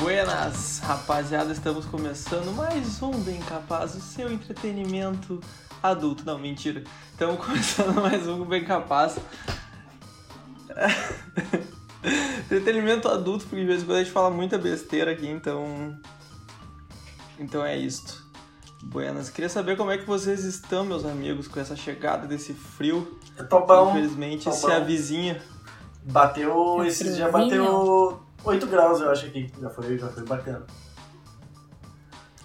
Buenas, rapaziada, estamos começando mais um Bem Capaz, o seu entretenimento adulto. Não, mentira. Estamos começando mais um Bem Capaz. entretenimento adulto, porque de vez em quando a gente fala muita besteira aqui, então. Então é isto. Buenas, queria saber como é que vocês estão, meus amigos, com essa chegada desse frio. Eu tô bom. Infelizmente tô se bom. avizinha. Bateu, dias friozinho. bateu 8 graus, eu acho aqui. Já foi, já foi bacana.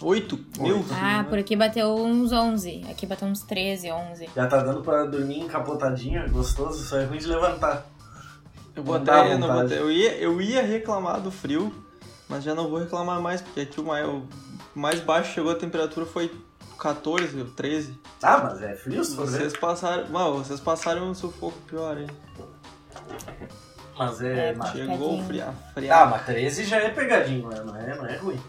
Oito? Meu Oito. Ah, Deus. por aqui bateu uns 11. Aqui bateu uns 13, 11. Já tá dando pra dormir encapotadinho, gostoso, só é ruim de levantar. Eu vou Não dá até. Não vou até- eu, ia, eu ia reclamar do frio, mas já não vou reclamar mais, porque aqui o mais, o mais baixo chegou a temperatura foi 14, ou 13. Ah, mas é frio, se for ver. Vocês passaram. Mano, vocês passaram um sufoco pior, hein? Mas é. É, mas- Chegou Tadinho. fria, Ah, fria. mas 13 já é pegadinho, né? não é, não é ruim.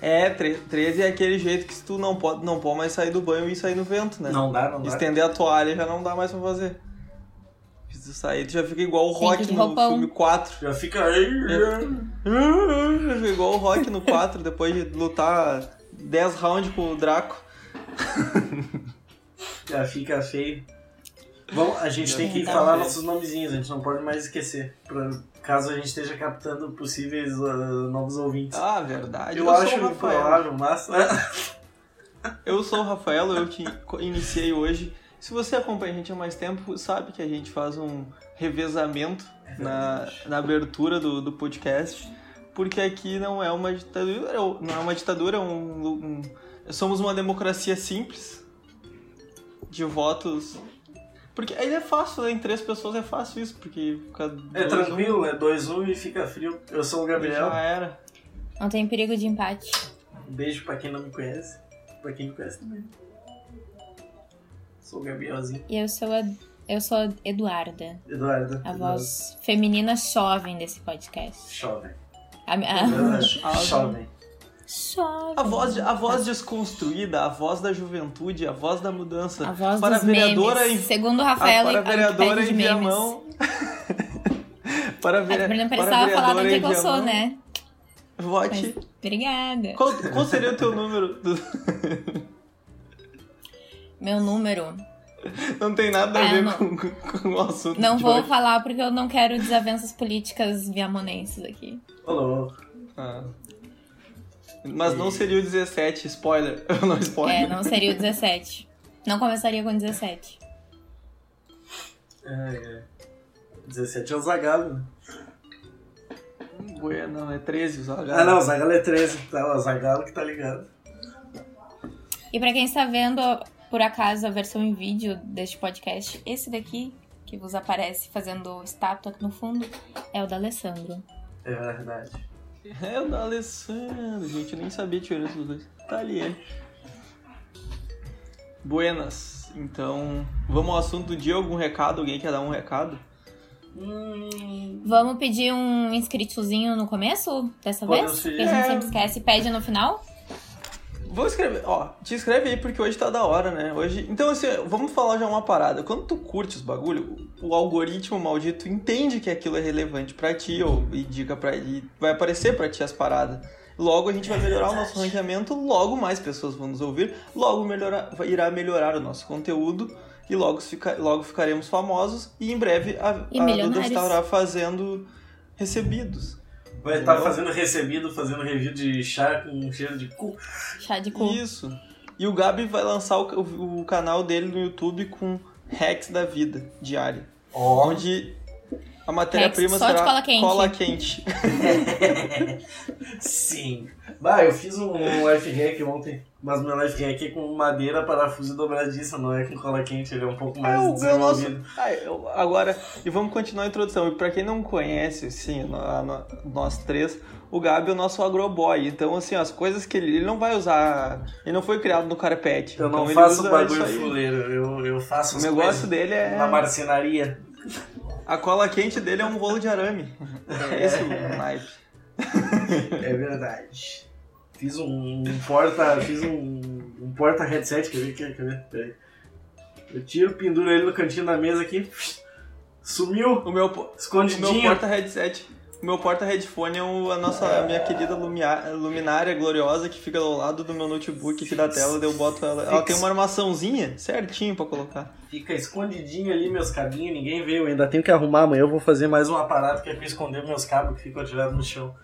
É, tre- 13 é aquele jeito que se tu não pode, não pode mais sair do banho e sair no vento, né? Não dá, não dá. Estender a toalha já não dá mais pra fazer. Se tu sair, tu já fica igual o Rock no roupão. filme 4. Já fica. Fica igual o Rock no 4, depois de lutar 10 rounds com o Draco. Já fica feio. Bom, a gente tem que falar nossos nomezinhos, a gente não pode mais esquecer. Pra, caso a gente esteja captando possíveis ah, novos ouvintes. Ah, verdade. eu, sou acho o Rafael. provável, mas. Eu sou o Rafael, eu te iniciei hoje. Se você acompanha a gente há mais tempo, sabe que a gente faz um revezamento na, na abertura do, do podcast. Porque aqui não é uma ditadura, não é uma ditadura, é um, um- somos uma democracia simples de votos. Porque aí é fácil, né? Em três pessoas é fácil isso, porque fica É dois, um, tranquilo, é 2-1 e fica frio. Eu sou o Gabriel. Já era. Não tem perigo de empate. Um beijo pra quem não me conhece. Pra quem me conhece também. Sou o Gabrielzinho. E eu sou a, eu sou a Eduarda, Eduardo. a voz feminina jovem desse podcast. Jovem. A, a, Jovem. Jovem. A voz, a voz desconstruída, a voz da juventude, a voz da mudança. A voz para dos a vereadora memes. em- Segundo o Ah, Rafael, para a a vereadora em memes. Viamão. para a vere... também não para a precisava falar vereadora de onde é que eu sou, né? Vote. Mas, obrigada. Qual, qual seria o teu número? do- Meu número. Não tem nada a Ah, ver não. com, com o assunto Não de vou hoje. falar porque eu não quero desavenças políticas viamonenses aqui. Louco. Ah. Mas não seria o 17, spoiler. Eu não spoiler. É, não seria o 17. Não começaria com 17. É, é. 17 é o Zagalo, né? Não, é 13 só. Ah, não, o Zagalo é 13. Tá, o Zagalo que tá ligado. E pra quem está vendo, por acaso, a versão em vídeo deste podcast, esse daqui, que vos aparece fazendo estátua aqui no fundo, é o da Alessandro. É verdade. É o da Alessandro, gente, eu nem sabia diferença dos dois. Tá ali ele. Buenas. Então, vamos ao assunto do dia. Algum recado? Alguém quer dar um recado? Hum, Vamos pedir um inscritozinho no começo dessa Podemos vez? Que a gente É. sempre esquece e pede no final? Vou escrever, ó, te escreve aí porque hoje tá da hora, né? Hoje, então assim, vamos falar já uma parada. Quando tu curte os bagulho, o algoritmo maldito entende que aquilo é relevante pra ti ou indica para e vai aparecer pra ti as paradas. Logo a gente vai melhorar o nosso ranqueamento, logo mais pessoas vão nos ouvir, logo melhorar, irá melhorar o nosso conteúdo e logo, fica, logo ficaremos famosos e em breve a, E a Duda estará fazendo recebidos. Vai estar Entendeu? fazendo recebido, fazendo review de chá com cheiro de cu. Chá de cu. Isso. E o Gabi vai lançar o, o- o canal dele no YouTube com hacks da vida diária. Ó. Onde a matéria-prima Hacks só de será cola quente. cola quente. Sim. Bah, eu fiz um life hack ontem, mas meu life hack é com madeira, parafuso e dobradiça, não é com cola quente, ele é um pouco mais É o, é o nosso. desenvolvido. Ah, eu- agora, e vamos continuar a introdução. E pra quem não conhece, sim, nós três, o Gabi é o nosso agroboy. Então, assim, as coisas que ele, ele não vai usar. Ele não foi criado no carpete. Eu então não faço bagulho fuleiro, eu, eu faço O negócio dele é. na marcenaria. A cola quente dele é um rolo de arame. É esse o naipe. É verdade. Fiz um, um porta. Fiz um, um porta headset, quer ver? Quer, quer ver? Peraí. Eu tiro, penduro ele no cantinho da mesa aqui. Sumiu! O meu, po- o meu Escondidinho. porta headset. meu porta-headphone é o- a nossa a minha querida lumia- luminária gloriosa que fica ao lado do meu notebook aqui da tela, eu boto ela. Ela tem uma armaçãozinha certinho pra colocar. Fica escondidinho ali meus cabinhos, ninguém vê. Eu ainda tenho que arrumar amanhã. Eu vou fazer mais um aparato que é pra esconder meus cabos que ficam atirados no chão.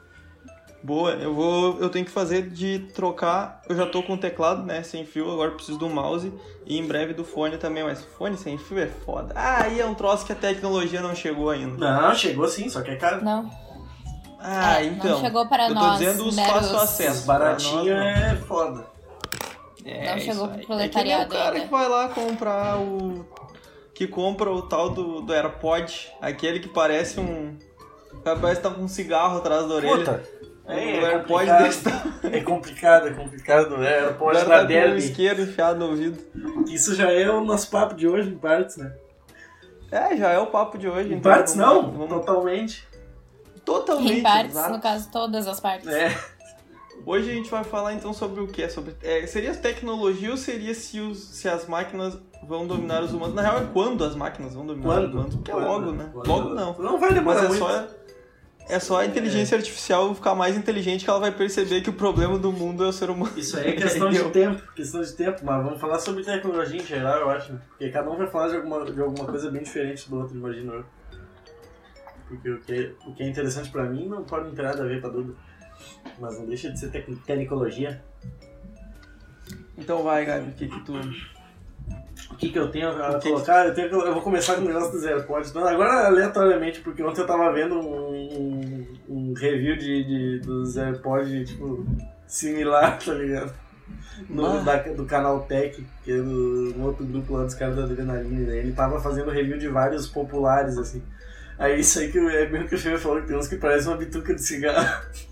Boa, eu vou. Eu tenho que fazer de trocar. Eu já tô com o teclado, né? Sem fio, agora preciso do mouse. E em breve do fone também, mas fone sem fio é foda. Ah, aí é um troço que a tecnologia não chegou ainda. Não, chegou sim, só que é caro. Não. Ah, É, então. Não chegou para eu tô nós. dizendo os meros- fácil acesso. Não. é foda. É, Não isso chegou pro É proletariado que nem o cara ainda. que vai lá comprar o. Que compra o tal do, do AirPod. Aquele que parece um. Parece que tá com um cigarro atrás da orelha. Puta, é, é AirPod complicado. desse tamanho. é complicado, é complicado. É, O pode cara dar tá com o derby. isqueiro enfiado no ouvido. Isso já é o nosso papo de hoje, em partes, né? É, já é o papo de hoje. Em então partes vamos- não, vamos- totalmente. Totalmente. Em partes, exato. no caso, todas as partes. É. Hoje a gente vai falar então sobre o que? Sobre, é, seria tecnologia ou seria se, os, se as máquinas vão dominar os humanos? Na real é quando as máquinas vão dominar os Quando? humanos. Porque é logo, né? Quando? Logo não. Não vai demorar Mas é muito. só, é só a inteligência artificial ficar mais inteligente que ela vai perceber que o problema do mundo é o ser humano. Isso aí é questão de tempo, questão de tempo, mas vamos falar sobre tecnologia em geral, eu acho. Porque cada um vai falar de alguma, de alguma coisa bem diferente do outro, imagino. Porque o que, é- o que é interessante pra mim não pode ter nada a ver pra Duda. Mas não deixa de ser tec tecnicologia. Então vai, Gabi, o que que tu... O que, que eu tenho a que- colocar? Eu, tenho que- eu vou começar com o negócio dos AirPods. Não, agora aleatoriamente, porque ontem eu tava vendo um, um- review de, de- dos AirPods, tipo, similar, tá ligado? No, Ah. da- do canal Tech, que é do, um outro grupo lá dos caras da Adrenaline, né? Ele tava fazendo review de vários populares, assim. Aí isso aí que o- é mesmo que o falou, que tem uns que parecem uma bituca de cigarro.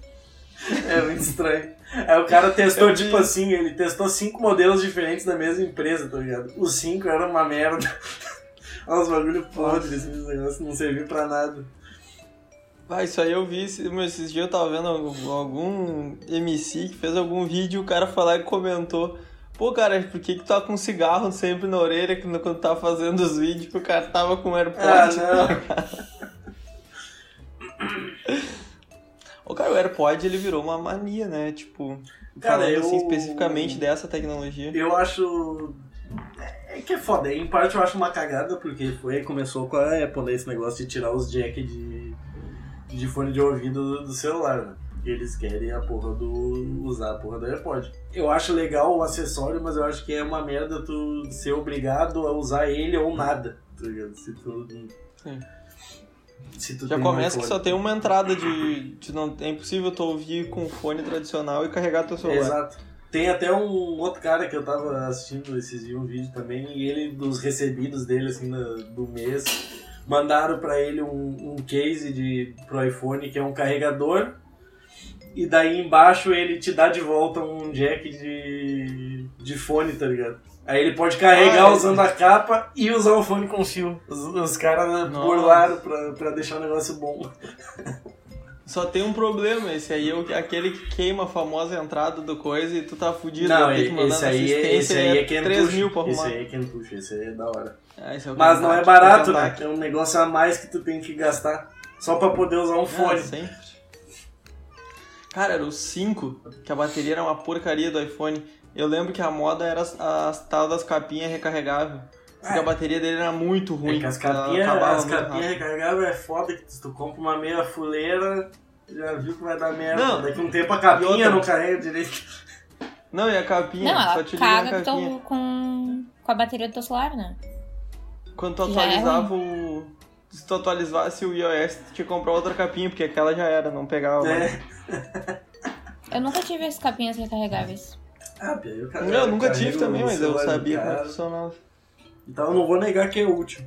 É muito estranho. Aí o cara testou, vi. tipo assim, ele testou cinco modelos diferentes da mesma empresa, tá ligado? Os cinco eram uma merda. Olha os bagulho podres, assim, esse negócio não serviu pra nada. Ah, isso aí eu vi, esses dias eu tava vendo algum, algum MC que fez algum vídeo, o cara foi lá e comentou Pô, cara, por que que tu tá com cigarro sempre na orelha quando quando tá fazendo os vídeos que o cara tava com AirPod? Ah, não. O cara, o AirPod ele virou uma mania, né? Tipo, Cara, falando eu- assim especificamente dessa tecnologia. Eu acho. É que é foda. Em parte eu acho uma cagada, porque foi, começou com a Apple, né, esse negócio de tirar os jack de, de fone de ouvido do, do celular, né? Eles querem a porra do. usar a porra do AirPod. Eu acho legal o acessório, mas eu acho que é uma merda tu ser obrigado a usar ele ou nada, tá ligado? Se tu. Sim. Já tem um começa que só tem uma entrada de, de não é impossível tu ouvir com fone tradicional e carregar teu celular. Exato. Tem até um outro cara que eu tava assistindo esses dias um vídeo também, e ele, dos recebidos dele, assim, na- do mês, mandaram pra ele um, um case de, pro iPhone que é um carregador, e daí embaixo ele te dá de volta um jack de, de fone, tá ligado? Aí ele pode carregar Ah, é. usando a capa e usar o fone com fio. Os, os caras Nossa. burlaram pra, pra deixar o negócio bom. Só tem um problema, esse aí é o- aquele que queima a famosa entrada do coisa e tu tá fudido. Não, esse aí, é- esse aí é quem 3 puxa. mil pra Esse arrumar. aí é quem puxa, esse aí é da hora. Ah, é o Mas não é barato, né? É um negócio a mais que tu tem que gastar só pra poder usar um Ah, fone. Cara, era o 5, que a bateria era uma porcaria do iPhone. Eu lembro que a moda era as, as tal das capinhas recarregáveis. Porque É. a bateria dele era muito ruim. É que as capinhas rápido. recarregáveis é foda que se tu compra uma meia fuleira, já viu que vai dar merda. Não. Daqui um tempo a capinha outra? não carrega direito. Não, e a capinha? Não, só ela te liga a caga com, capinha. com, com a bateria do teu celular, né? Quando tu é atualizava o. Se tu atualizasse o iOS, tu tinha que comprar outra capinha, porque aquela já era, não pegava. mais. É. Eu nunca tive as capinhas recarregáveis. Ah, Pia, eu, Não, eu nunca tive também, mas eu sabia como é funcionava. Então eu não vou negar que é útil.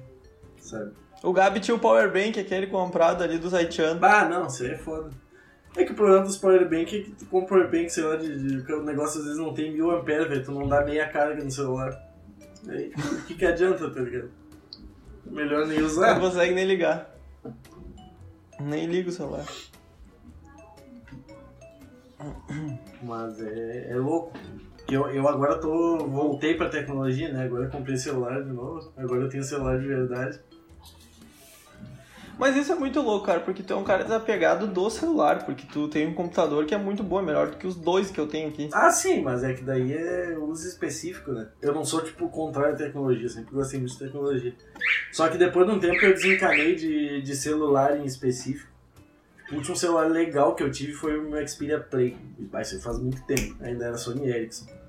Sabe? O Gabi tinha o Powerbank, aquele comprado ali do Zaitian. Ah, não, isso aí é foda. É que o problema dos powerbank é que tu compra powerbank, sei lá, de, de- o negócio às vezes não tem mil amperes, velho. Tu não dá meia carga no celular. Aí, o que que adianta, tá ligado? Melhor nem Não usar. consegue nem ligar. Nem liga o celular. Mas é, é louco. Que eu, eu agora tô. voltei pra tecnologia, né? Agora eu comprei celular de novo. Agora eu tenho celular de verdade. Mas isso é muito louco, cara, porque tu é um cara desapegado do celular, porque tu tem um computador que é muito bom, é melhor do que os dois que eu tenho aqui. Ah, sim, mas é que daí é uso específico, né? Eu não sou, tipo, contrário à tecnologia, sempre gostei muito de tecnologia. Só que depois de um tempo eu desencanei de, de celular em específico. O último celular legal que eu tive foi o meu Xperia Play. Isso faz muito tempo, ainda era Sony Ericsson.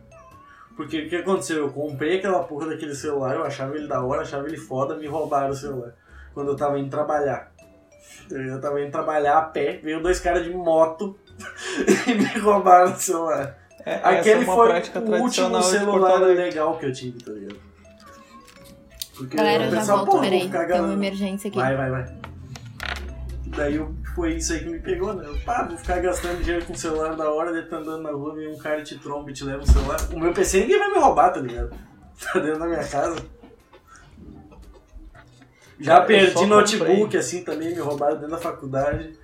Porque o que aconteceu? Eu comprei aquela porra daquele celular, eu achava ele da hora, achava ele foda, me roubaram o celular. Quando eu tava indo trabalhar. Eu tava indo trabalhar a pé, veio dois caras de moto e me roubaram o celular. É, essa Aquele é uma foi o último celular legal que eu tive, tá ligado? Porque Galera, eu eu já pensava, volto, pô, peraí. Tem uma emergência aqui. Vai, vai, vai. Daí eu, foi isso aí que me pegou, né? Eu, pá, vou ficar gastando dinheiro com o celular da hora, daí tá andando na rua, vem um cara e te tromba e te leva o celular. O meu PC ninguém vai me roubar, tá ligado? Tá dentro da minha casa. Já Cara, perdi notebook, comprei. assim, também me roubaram dentro da faculdade.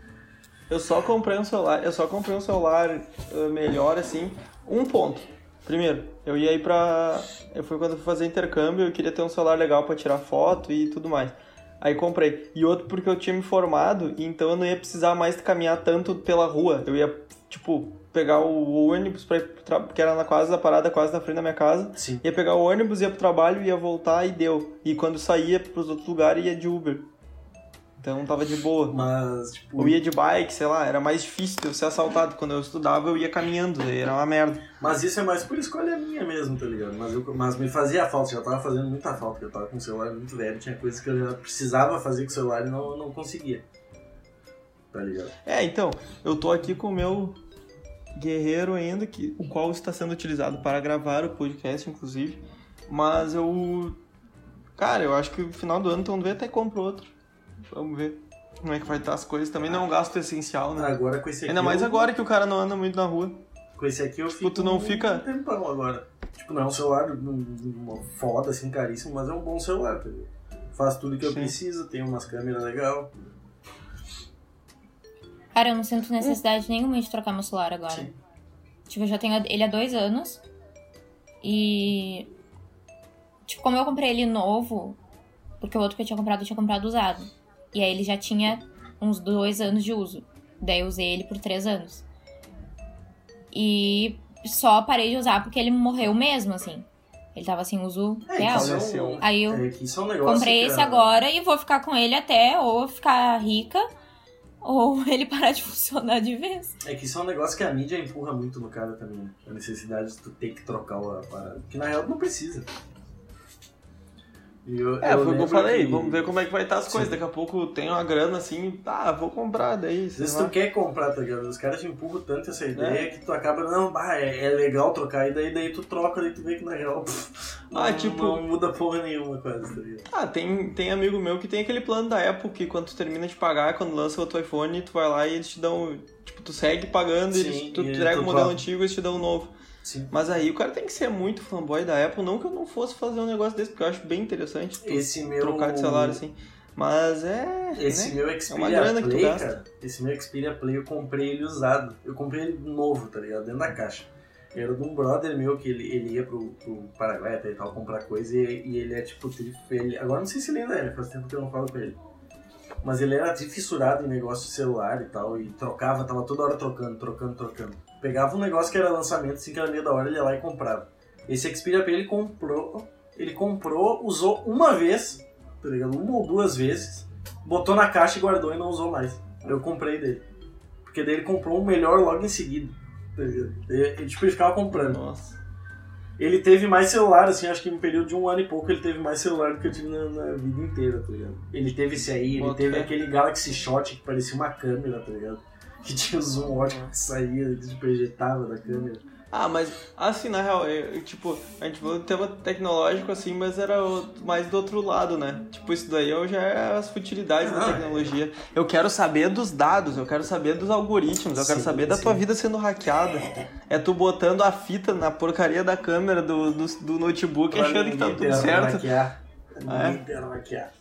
Eu só comprei um celular, eu só comprei um celular uh, melhor assim, um ponto. Primeiro, eu ia ir pra. Eu fui quando eu fui fazer intercâmbio, eu queria ter um celular legal pra tirar foto e tudo mais. Aí comprei. E outro porque eu tinha me formado, e então eu não ia precisar mais caminhar tanto pela rua. Eu ia, tipo, pegar o ônibus pra ir tra... que era na quase da parada, quase na frente da minha casa. Sim. Ia pegar o ônibus, ia pro trabalho, ia voltar e deu. E quando saía pros outros lugares, ia de Uber. Então tava de boa. Mas, tipo. Ou ia de bike, sei lá, era mais difícil de eu ser assaltado. Quando eu estudava, eu ia caminhando, era uma merda. Mas isso é mais por escolha minha mesmo, tá ligado? Mas, eu, mas me fazia falta, já tava fazendo muita falta, porque eu tava com o celular muito velho, tinha coisas que eu já precisava fazer com o celular e não, não conseguia. Tá ligado? É, então, eu tô aqui com o meu guerreiro ainda, que, o qual está sendo utilizado para gravar o podcast, inclusive. Mas eu. Cara, eu acho que no final do ano, então vê até compro outro. Vamos ver como é que vai estar as coisas. Também não é um gasto essencial, né? Agora com esse aqui. Ainda mais eu- agora que o cara não anda muito na rua. Com esse aqui eu fico. tu não um fica- tempão agora. Tipo, não é um celular uma foda assim caríssimo, mas é um bom celular, tá ligado? Faz tudo que eu Sim. preciso, tem umas câmeras legais. Cara, eu não sinto necessidade nenhuma de trocar meu celular agora. Sim. Tipo, eu já tenho ele há dois anos. E. Tipo, como eu comprei ele novo, porque o outro que eu tinha comprado, eu tinha comprado usado. E aí ele já tinha uns dois anos de uso. Daí eu usei ele por três anos. E só parei de usar porque ele morreu mesmo, assim. Ele tava sem uso É, real. é um. Aí eu é, é um negócio. comprei que esse a- agora e vou ficar com ele até ou ficar rica ou ele parar de funcionar de vez. É que isso é um negócio que a mídia empurra muito no cara também, né? A necessidade de tu ter que trocar a parada. Que na real não precisa. Eu- É, foi o que eu falei. que- Vamos ver como é que vai estar as Sim. coisas. Daqui a pouco tem uma grana assim, ah, vou comprar daí. Lá. tu quer comprar, tá ligado? Os caras te empurram tanto essa ideia que tu acaba, não, bah, é, é legal trocar, e daí, daí tu troca, daí tu vê que na real pff, Ah, não, tipo- não muda porra nenhuma quase, tá ligado? Ah, tem, tem amigo meu que tem aquele plano da Apple que quando tu termina de pagar, quando lança o teu iPhone, tu vai lá e eles te dão. Tipo, tu segue pagando, Sim, eles, tu entrega o modelo antigo e eles te dão o novo. Sim. Mas aí o cara tem que ser muito fanboy da Apple, não que eu não fosse fazer um negócio desse, porque eu acho bem interessante tu meu. trocar de celular assim. Mas é. Esse né? meu uma Xperia que tu Play, gasta. cara, esse meu Xperia Play eu comprei ele usado. Eu comprei ele novo, tá ligado? Dentro da caixa. Era de um brother meu que ele, ele ia pro, pro Paraguai até e tal comprar coisa e, e ele é tipo ele Agora não sei se ele ainda é, faz tempo que eu não falo com ele. Mas ele era fissurado em negócio celular e tal, e trocava, tava toda hora trocando, trocando, trocando. Pegava um negócio que era lançamento, assim, que era meio da hora, ele ia lá e comprava. Esse Xperia Play ele comprou, ele comprou, usou uma vez, tá ligado? Uma ou duas vezes, botou na caixa e guardou e não usou mais. Eu comprei dele. Porque daí ele comprou um melhor logo em seguida. Tá ligado? Ele, tipo, ele ficava comprando. Nossa. Ele teve mais celular, assim, acho que em um período de um ano e pouco ele teve mais celular do que eu tive na, na vida inteira, tá ligado? Ele teve esse aí, ele Bota teve aquele Galaxy Shot que parecia uma câmera, tá ligado? Que tinha o zoom ótimo que saía, que tipo, ejetava da câmera. Ah, mas assim, na real, eu- eu, tipo, a gente falou do tema tecnológico assim, mas era o- mais do outro lado, né? Tipo, isso daí eu já é as futilidades da Ah, tecnologia. Eu quero saber dos dados, eu quero saber dos algoritmos, eu quero Sim, saber da tua vida sendo hackeada. É tu botando a fita na porcaria da câmera do, do, do notebook Pra achando que tá tudo certo. hackear. Ah, é? Hackear.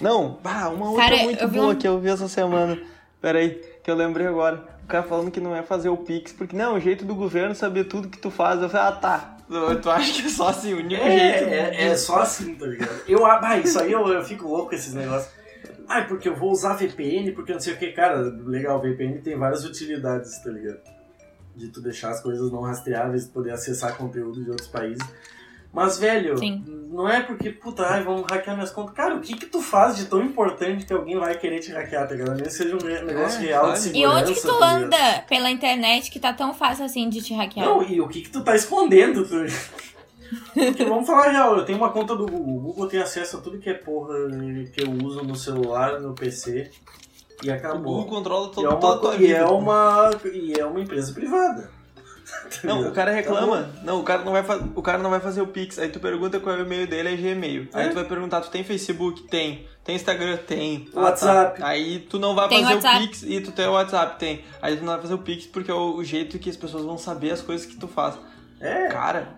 Não, bah, uma outra Cara, muito vi boa um- que eu vi essa semana. Pera aí, que eu lembrei agora. O cara falando que não é fazer o Pix, porque não, o jeito do governo saber tudo que tu faz. Eu falei, ah tá. Tu- acha que é só assim, o único jeito. É, é, é só assim, tá ligado? Eu, ah, isso aí eu, eu fico louco com esses negócios. Ah, porque eu vou usar VPN, porque não sei o que. Cara, legal, VPN tem várias utilidades, tá ligado? De tu deixar as coisas não rastreáveis, poder acessar conteúdo de outros países. Mas, velho, Sim. não é porque, puta, ai, vão hackear minhas contas. Cara, o que que tu faz de tão importante que alguém vai querer te hackear, tá ligado? Que seja um re- negócio É, real de segurança. E onde que tu tá anda pela internet que tá tão fácil assim de te hackear? Não, e o que que tu tá escondendo? Tu... Porque vamos falar real, eu tenho uma conta do Google. O Google tem acesso a tudo que é porra que eu uso no celular, no PC. E O acabou. Google controla E todo, é, toda a uma, tua e, vida. é uma, e é uma empresa privada. Não, o cara reclama. Tá não, o cara não vai o cara não vai fazer o Pix. Aí tu pergunta qual é o e-mail dele, é Gmail. Aí É? tu vai perguntar, tu tem Facebook? Tem. Tem Instagram? Tem. Ah, WhatsApp. tá. Aí tu não vai Tem fazer WhatsApp. o Pix e tu tem o WhatsApp, tem. Aí tu não vai fazer o Pix porque é o jeito que as pessoas vão saber as coisas que tu faz. É. Cara,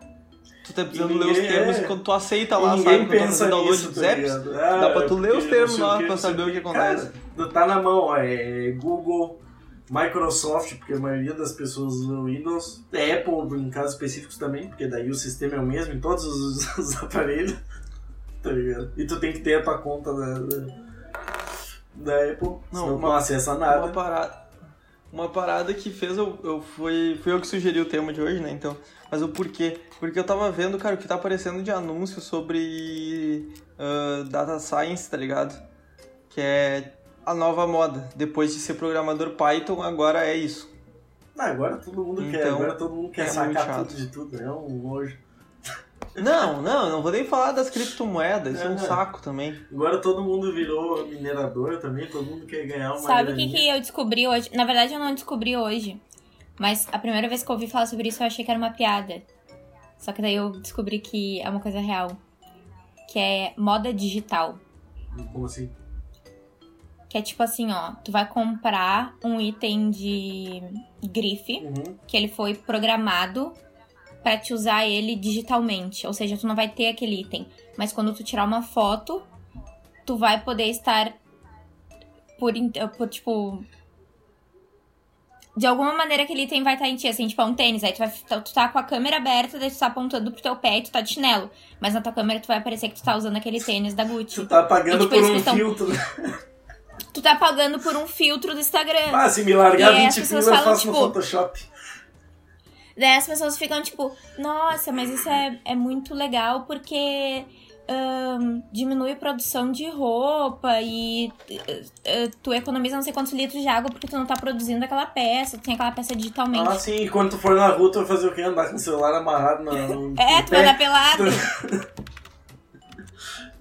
tu tá precisando E ler os ninguém- termos é. quando tu aceita E lá, ninguém sabe? Quando tu tá fazendo download nisso, dos tá apps. ligado? dá pra tu é ler os termos lá pra saber o que Cara, acontece. tu tá na mão, ó, é Google, Microsoft, porque a maioria das pessoas usam Windows, Apple em casos específicos também, porque daí o sistema é o mesmo em todos os, os aparelhos, tá ligado? E tu tem que ter a tua conta da, da, da Apple, Não, senão uma- não acessa Uma nada. parada, uma parada que fez eu, eu fui, fui eu que sugeri o tema de hoje, né? Então, mas o porquê? Porque eu tava vendo, cara, o que tá aparecendo de anúncio sobre ah, data science, tá ligado? Que é a nova moda. Depois de ser programador Python, agora é isso. Ah, agora todo mundo quer, Então, agora todo mundo quer é sacar tudo de tudo, é um nojo. Não, não, não vou nem falar das criptomoedas, isso é um É. saco também. Agora todo mundo virou minerador também, todo mundo quer ganhar uma Sabe o que, que eu descobri hoje? Na verdade, eu não descobri hoje. Mas a primeira vez que eu ouvi falar sobre isso, eu achei que era uma piada. Só que daí eu descobri que é uma coisa real. Que é moda digital. Como assim? Que é tipo assim, ó. Tu vai comprar um item de grife. Uhum. que ele foi programado pra te usar ele digitalmente. Ou seja, tu não vai ter aquele item. Mas quando tu tirar uma foto, tu vai poder estar por, por tipo. De alguma maneira aquele item vai estar em ti, assim, tipo, é um tênis. Aí tu, vai, tu tá com a câmera aberta, daí tu tá apontando pro teu pé e tu tá de chinelo. Mas na tua câmera tu vai aparecer que tu tá usando aquele tênis da Gucci. Tu tá pagando E, tipo, por um filtro. Tu tá pagando por um filtro do Instagram. Ah, se me largar E aí as 20 pessoas pila, eu faço no tipo, Photoshop. Daí as pessoas ficam tipo, nossa, mas isso é, é muito legal porque ahn, diminui a produção de roupa e eh, tu economiza não sei quantos litros de água porque tu não tá produzindo aquela peça, tu tem aquela peça digitalmente. Ah, sim, e quando tu for na rua, tu vai fazer o quê? Andar com o celular amarrado no, no é, no tu vai pé? dar pelado.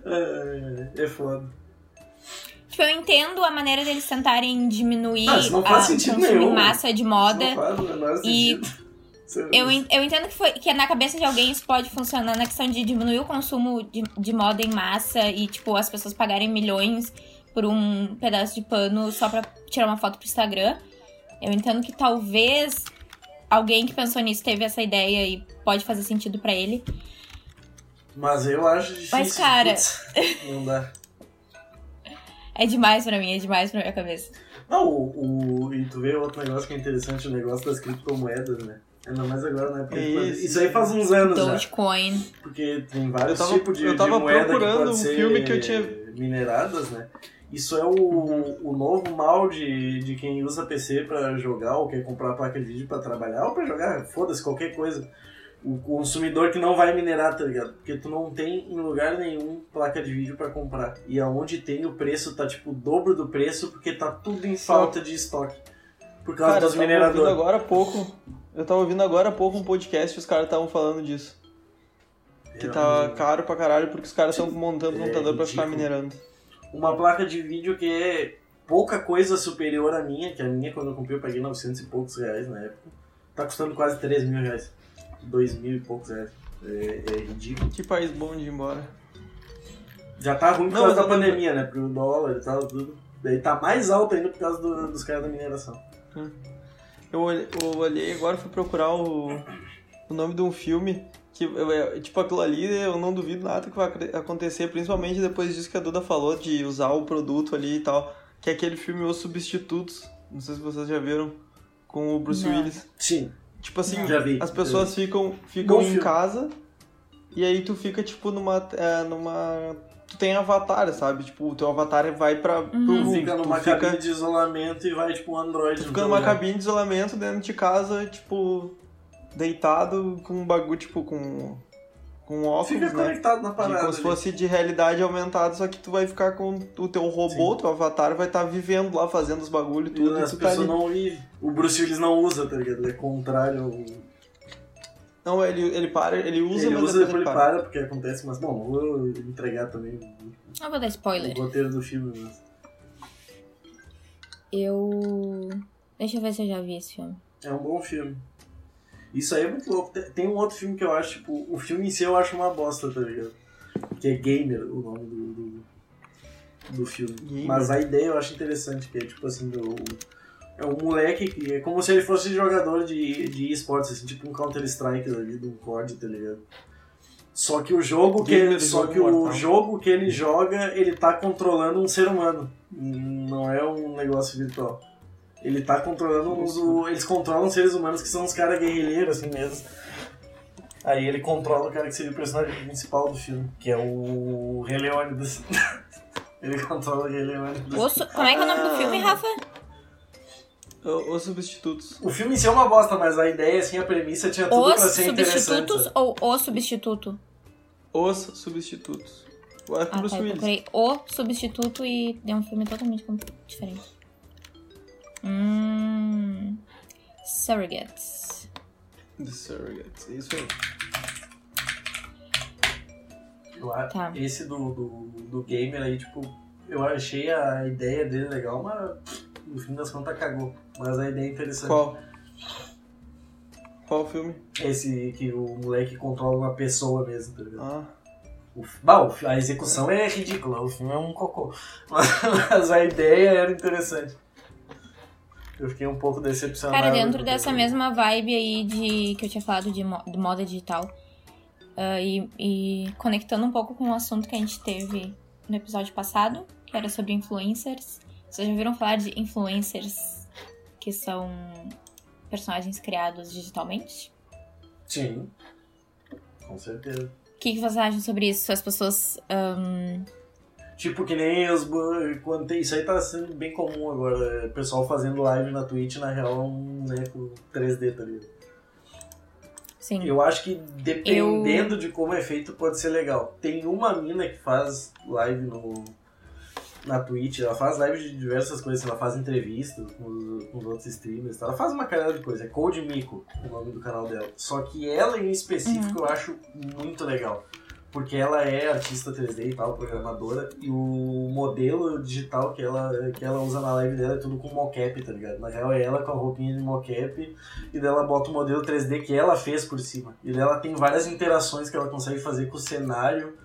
É, é foda. Tipo, eu entendo a maneira deles tentarem diminuir Ah, não a nenhum. massa de moda. Isso não faz o menor E sentido. É- Eu, eu entendo que, foi, que na cabeça de alguém isso pode funcionar na questão de diminuir o consumo de, de moda em massa e, tipo, as pessoas pagarem milhões por um pedaço de pano só pra tirar uma foto pro Instagram. Eu entendo que talvez alguém que pensou nisso teve essa ideia e pode fazer sentido pra ele. Mas eu acho difícil. Mas, cara- putz, não dá. É demais pra mim, é demais pra minha cabeça. Não, o, o- e tu vê outro negócio que é interessante, o negócio das criptomoedas, né? Ainda mais agora, né? Porque Isso. isso aí faz uns anos já. Dogecoin. Porque tem vários tava- tipos de, eu tava de moeda que procurando pode um filme que eu tinha- mineradas, né? Isso é o, o novo mal de, de quem usa PC pra jogar ou quer comprar placa de vídeo pra trabalhar ou pra jogar, foda-se, qualquer coisa. O consumidor que não vai minerar, tá ligado? Porque tu não tem em lugar nenhum placa de vídeo pra comprar. E aonde tem o preço tá tipo o dobro do preço porque tá tudo em falta de estoque. Por causa Cara, ouvindo mineradores. agora há pouco. Eu tava ouvindo agora há pouco um podcast e os caras estavam falando disso. Que tá caro pra caralho porque os caras estão montando É, computador pra ficar minerando. uma placa de vídeo que é pouca coisa superior à minha, que a minha, quando eu comprei, eu paguei 900 e poucos reais na época. Tá custando quase 3 mil reais. 2 mil e poucos reais. É, é ridículo. Que país bom de ir embora. Já tá ruim por Não, causa da pandemia, né? Porque o dólar e tal, tudo. Daí tá mais alto ainda por causa do- dos caras da mineração. Eu olhei, eu olhei agora fui procurar o, o nome de um filme que, é, tipo, aquilo ali eu não duvido nada que vai acre- acontecer, principalmente depois disso que a Duda falou, de usar o produto ali e tal, que é aquele filme Os Substitutos, não sei se vocês já viram, com o Bruce Não. Willis. Sim. Tipo assim, Já vi. as pessoas ficam, ficam Bom em filme. casa, E aí tu fica, tipo, numa. É, numa. Tu tem avatar, sabe? Tipo, o teu avatar vai pra, pro Uhum. Tu mundo. fica numa tu fica, cabine de isolamento e vai tipo um android. tu no fica numa lugar. cabine de isolamento dentro de casa, tipo, deitado com um bagulho, tipo, com. Com óculos, Fica né? conectado na De- parada. como se fosse de realidade aumentada, só que tu vai ficar com o teu robô, Sim. teu avatar vai estar vivendo lá, fazendo os bagulho e E tudo, e as tá pessoas ali. não vivem. O Bruce Willis não usa, tá ligado? Ele é contrário ao. Não, ele, ele para, ele usa, ele mas usa depois depois ele para. para porque acontece, mas bom, não vou entregar também Não vou dar spoiler. o roteiro do filme. Mas Eu. Deixa eu ver se eu já vi esse filme. é um bom filme. Isso aí é muito louco. Tem- um outro filme que eu acho, tipo, o filme em si eu acho uma bosta, tá ligado? Que é Gamer, o nome do, do, do filme. Gamer. Mas a ideia eu acho interessante, que é tipo assim, do, é um moleque que é como se ele fosse jogador de, de esportes, assim, tipo um Counter-Strike da vida, um COD, tá ligado? Só que o jogo que, ele, só que o jogo que ele joga, ele tá controlando um ser humano. Não é um negócio virtual. Ele tá controlando uns, o- eles controlam seres humanos que são uns caras guerrilheiros assim mesmo. Aí ele controla o cara que seria o personagem principal do filme, que é o Rei Leônidas. ele controla o Rei Leônidas. O Como é que é o nome do filme, Rafa? O- Os substitutos. O filme em si é uma bosta, mas a ideia, assim, a premissa tinha tudo Os pra ser interessante. substitutos sabe? ou o substituto? Os substitutos. Eu acho que Ah, tá. Eu procurei o substituto e deu um filme totalmente diferente. Hum. Surrogates. The Surrogates. É isso aí. Eu Tá. Esse do, do, do gamer aí, tipo, eu achei a ideia dele legal, mas no fim das contas cagou. Mas a ideia é interessante. Qual? Qual filme? Esse que o moleque controla uma pessoa mesmo, tá ligado? Ah. O, bah, a execução é ridícula, o filme é um cocô. Mas a ideia era interessante. Eu fiquei um pouco decepcionado. Cara, dentro dessa mesma vibe aí de que eu tinha falado de mo- do moda digital ah, e, e conectando um pouco com o assunto que a gente teve no episódio passado, que era sobre influencers. Vocês já ouviram falar de influencers que são personagens criados digitalmente? Sim. Com certeza. O que, que vocês acham sobre isso? As pessoas. ahn, Tipo, que nem os. bo- Quando tem, isso aí tá sendo bem comum agora. é, O pessoal fazendo live na Twitch, na real, é um boneco 3D, tá ligado? sim. Eu acho que dependendo de como é feito, pode ser legal. Tem uma mina que faz live no, na Twitch, ela faz live de diversas coisas, ela faz entrevistas com os, com os outros streamers, ela faz uma caralho de coisa. É Code Miko, o nome do canal dela. Só que ela em específico eu acho muito legal. Porque ela é artista 3D e tal, programadora, e o modelo digital que ela, que ela usa na live dela é tudo com mocap, tá ligado? Na real é ela com a roupinha de mocap, e daí ela bota o modelo 3D que ela fez por cima. E daí ela tem várias interações que ela consegue fazer com o cenário.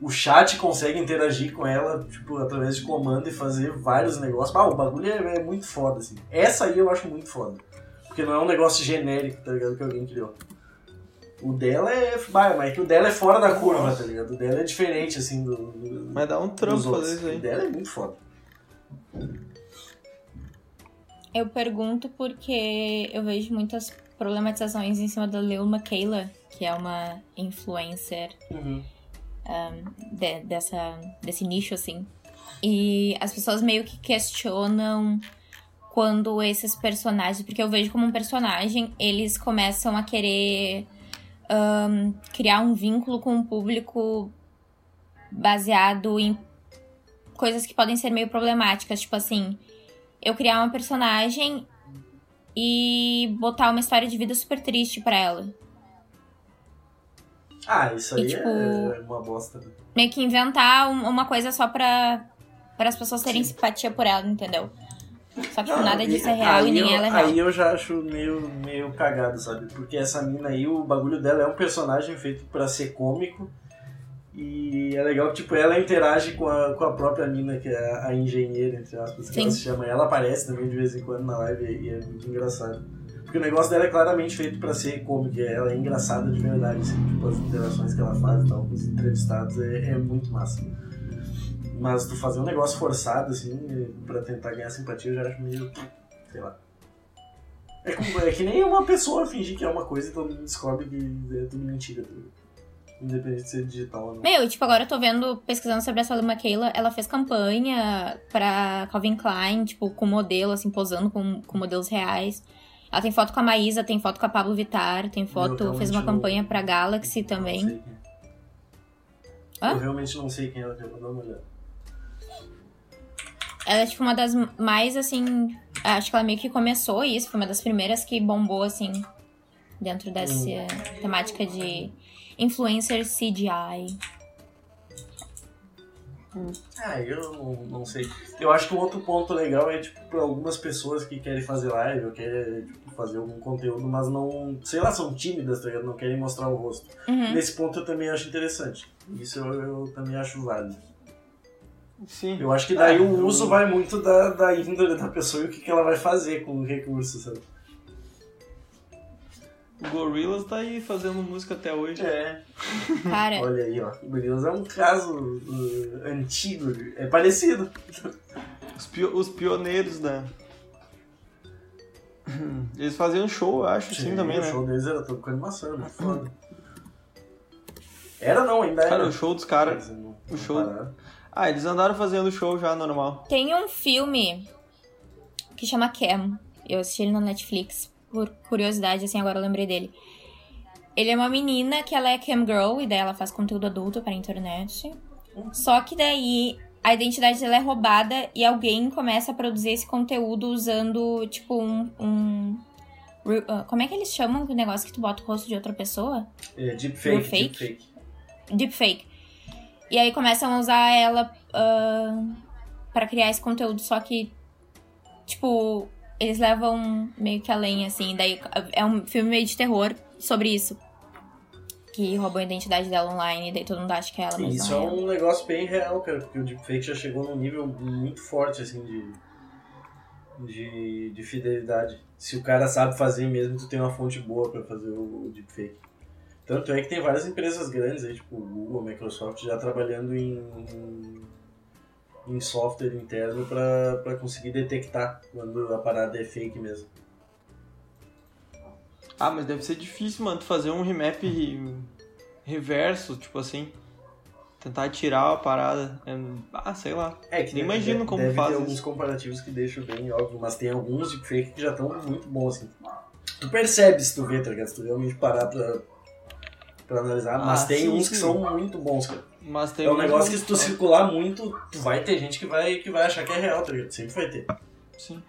O chat consegue interagir com ela, tipo, através de comando e fazer vários negócios. Ah, o bagulho é, é muito foda, assim. Essa aí eu acho muito foda. Porque não é um negócio genérico, tá ligado? Que alguém criou. O dela é. Bah, mas é que o dela é fora da curva, tá ligado? O dela é diferente, assim, do. do Mas dá um trampo fazer isso O aí. dela é muito foda. Eu pergunto porque eu vejo muitas problematizações em cima da Lil Michaela, que é uma influencer de- dessa, desse nicho, assim. E as pessoas meio que questionam quando esses personagens, porque eu vejo como um personagem, eles começam a querer ahn, criar um vínculo com o público baseado em coisas que podem ser meio problemáticas, tipo assim, eu criar uma personagem e botar uma história de vida super triste pra ela. Ah, isso aí E, tipo, é uma bosta. né? meio que inventar um- uma coisa só pra, para as pessoas terem simpatia por ela, entendeu? Só que Não, nada disso é real e nem eu, ela é real. Aí eu já acho meio, meio cagado, sabe? Porque essa mina aí, o bagulho dela é um personagem feito pra ser cômico. E é legal que, tipo, ela interage com a, com a própria mina, que é a, a engenheira, entre aspas, que Sim. ela se chama. Ela aparece também de vez em quando na live e é muito engraçado. Porque o negócio dela é claramente feito pra ser cômico, ela é engraçada de verdade, assim, tipo, as interações que ela faz e tal com os entrevistados é, é muito massa. Mas tu fazer um negócio forçado, assim, pra tentar ganhar simpatia, eu já acho meio. sei lá. É, como- é que nem uma pessoa fingir que é uma coisa e todo mundo descobre que é tudo mentira. tá independente de ser digital ou não. Meu, tipo, agora eu tô vendo, pesquisando sobre a Sally McKayla, ela fez campanha pra Calvin Klein, tipo, com modelo, assim, posando com, com modelos reais. Ela tem foto com a Maísa, tem foto com a Pablo Vittar, tem foto, fez uma não- campanha pra Galaxy Não também. sei quem é. Hã? Eu realmente não sei quem ela é, vou dar uma olhada. Ela é, tipo, uma das mais, assim. Acho que ela meio que começou isso, foi uma das primeiras que bombou, assim, dentro dessa Hum. temática de influencer CGI. Ah, eu não, não sei. Eu acho que um outro ponto legal é, tipo, pra algumas pessoas que querem fazer live ou querem tipo, fazer algum conteúdo, mas não, sei lá, são tímidas, tá ligado? Não querem mostrar o rosto. Uhum. Nesse ponto eu também acho interessante. Isso eu, eu também acho válido. Sim. Eu acho que daí Ah, o eu- uso vai muito da, da índole da pessoa e o que, que ela vai fazer com o recurso, sabe? O Gorillaz tá aí fazendo música até hoje. É. Cara, Olha aí, ó. O Gorillaz é um caso uh, antigo. É parecido. Os, pio- os pioneiros da. Eles faziam show, eu acho, sim, também, o né? show deles era todo com animação, era foda. Era não, ainda Cara, era. o show dos caras. O show- pararam. Ah, eles andaram fazendo show já normal. Tem um filme que chama Cam. Eu assisti ele na Netflix. Por curiosidade, assim, agora eu lembrei dele. Ele é uma menina que ela é cam girl e daí ela faz conteúdo adulto pra internet. Só que daí a identidade dela é roubada e alguém começa a produzir esse conteúdo usando, tipo, um. um- ah, como é que eles chamam o negócio que tu bota o rosto de outra pessoa? É, deepfake, Deepfake? deepfake. deepfake. E aí começam a usar ela ah, pra criar esse conteúdo, só que, tipo, eles levam meio que além, assim. Daí é um filme meio de terror sobre isso. Que roubou a identidade dela online, e daí todo mundo acha que é ela, mas isso é é um negócio bem real, cara, porque o deepfake já chegou num nível muito forte, assim, de, de, de fidelidade. Se o cara sabe fazer mesmo, tu tem uma fonte boa pra fazer o deepfake. Tanto é que tem várias empresas grandes aí, tipo Google, Microsoft, já trabalhando em, em software interno pra conseguir detectar quando a parada é fake mesmo. Ah, mas deve ser difícil, mano, tu fazer um remap reverso, tipo assim. Tentar tirar a parada. É- Ah, sei lá. É que Nem deve- imagino como deve faz isso. alguns comparativos que deixam bem óbvio, mas tem alguns deepfake que já estão muito bons, assim. Tu percebe se tu vê, tá ligado? Se tu realmente parar pra, pra analisar, mas Ah, tem sim, uns que sim. são muito bons, cara. Mas tem É um negócio que se tu circular muito, tu vai ter gente que vai, que vai achar que é real, tá ligado? Sempre vai ter. Sim.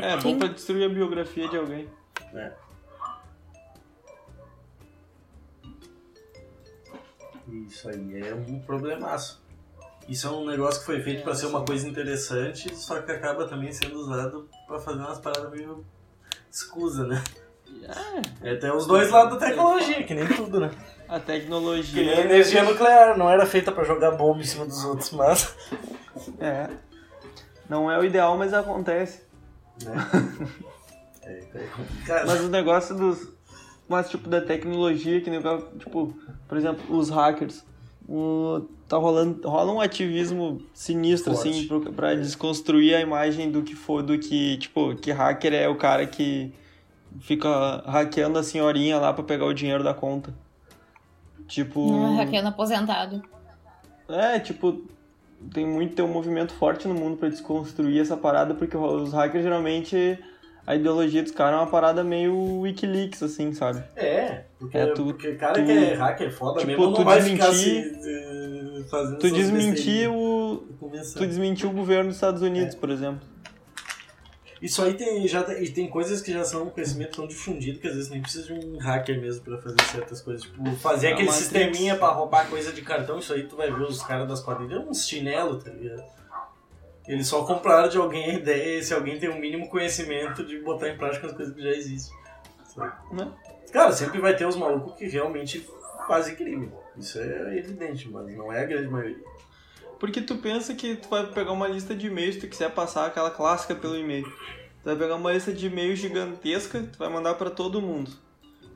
É, bom Sim. pra destruir a biografia de alguém. né? Isso aí é um problemaço. Isso é um negócio que foi feito pra ser uma coisa interessante, só que acaba também sendo usado pra fazer umas paradas meio escusa, né? É até os dois lados da tecnologia, que nem tudo, né? A Que nem a tecnologia. energia nuclear, não era feita pra jogar bomba em cima dos outros, mas. É. Não é o ideal, mas acontece. Né? É, é. Mas o negócio dos. Mas tipo da tecnologia, que nem tipo, por exemplo, os hackers. O, tá rolando. Rola um ativismo sinistro, Forte. assim, pro, pra desconstruir a imagem do que for, do que, tipo, que hacker é o cara que fica hackeando a senhorinha lá pra pegar o dinheiro da conta. Tipo. Ah, hackeando aposentado. É, tipo, tem muito, tem um movimento forte no mundo pra desconstruir essa parada, porque os hackers geralmente a ideologia dos caras é uma parada meio Wikileaks, assim, sabe? É, porque, É, tu- porque cara tu- que é hacker foda tipo, mesmo não tu desmentir- se, Tu desmentir o. Tu desmentir o governo dos Estados É. Unidos, por exemplo. Isso aí tem, já, e tem coisas que já são um conhecimento tão difundido que às vezes nem precisa de um hacker mesmo pra fazer certas coisas. Tipo, fazer aquele uma sisteminha Matrix. pra roubar coisa de cartão, isso aí tu vai ver os caras das quadrilhas, é uns chinelo, tá ligado? Eles só compraram de alguém a ideia, se alguém tem o mínimo conhecimento de botar em prática as coisas que já existem. Né? Cara, sempre vai ter os malucos que realmente fazem crime. Isso é evidente, mas não é a grande maioria. Porque tu pensa que tu vai pegar uma lista de e-mails, se tu quiser passar aquela clássica pelo e-mail. Tu vai pegar uma lista de e-mails gigantesca, tu vai mandar pra todo mundo.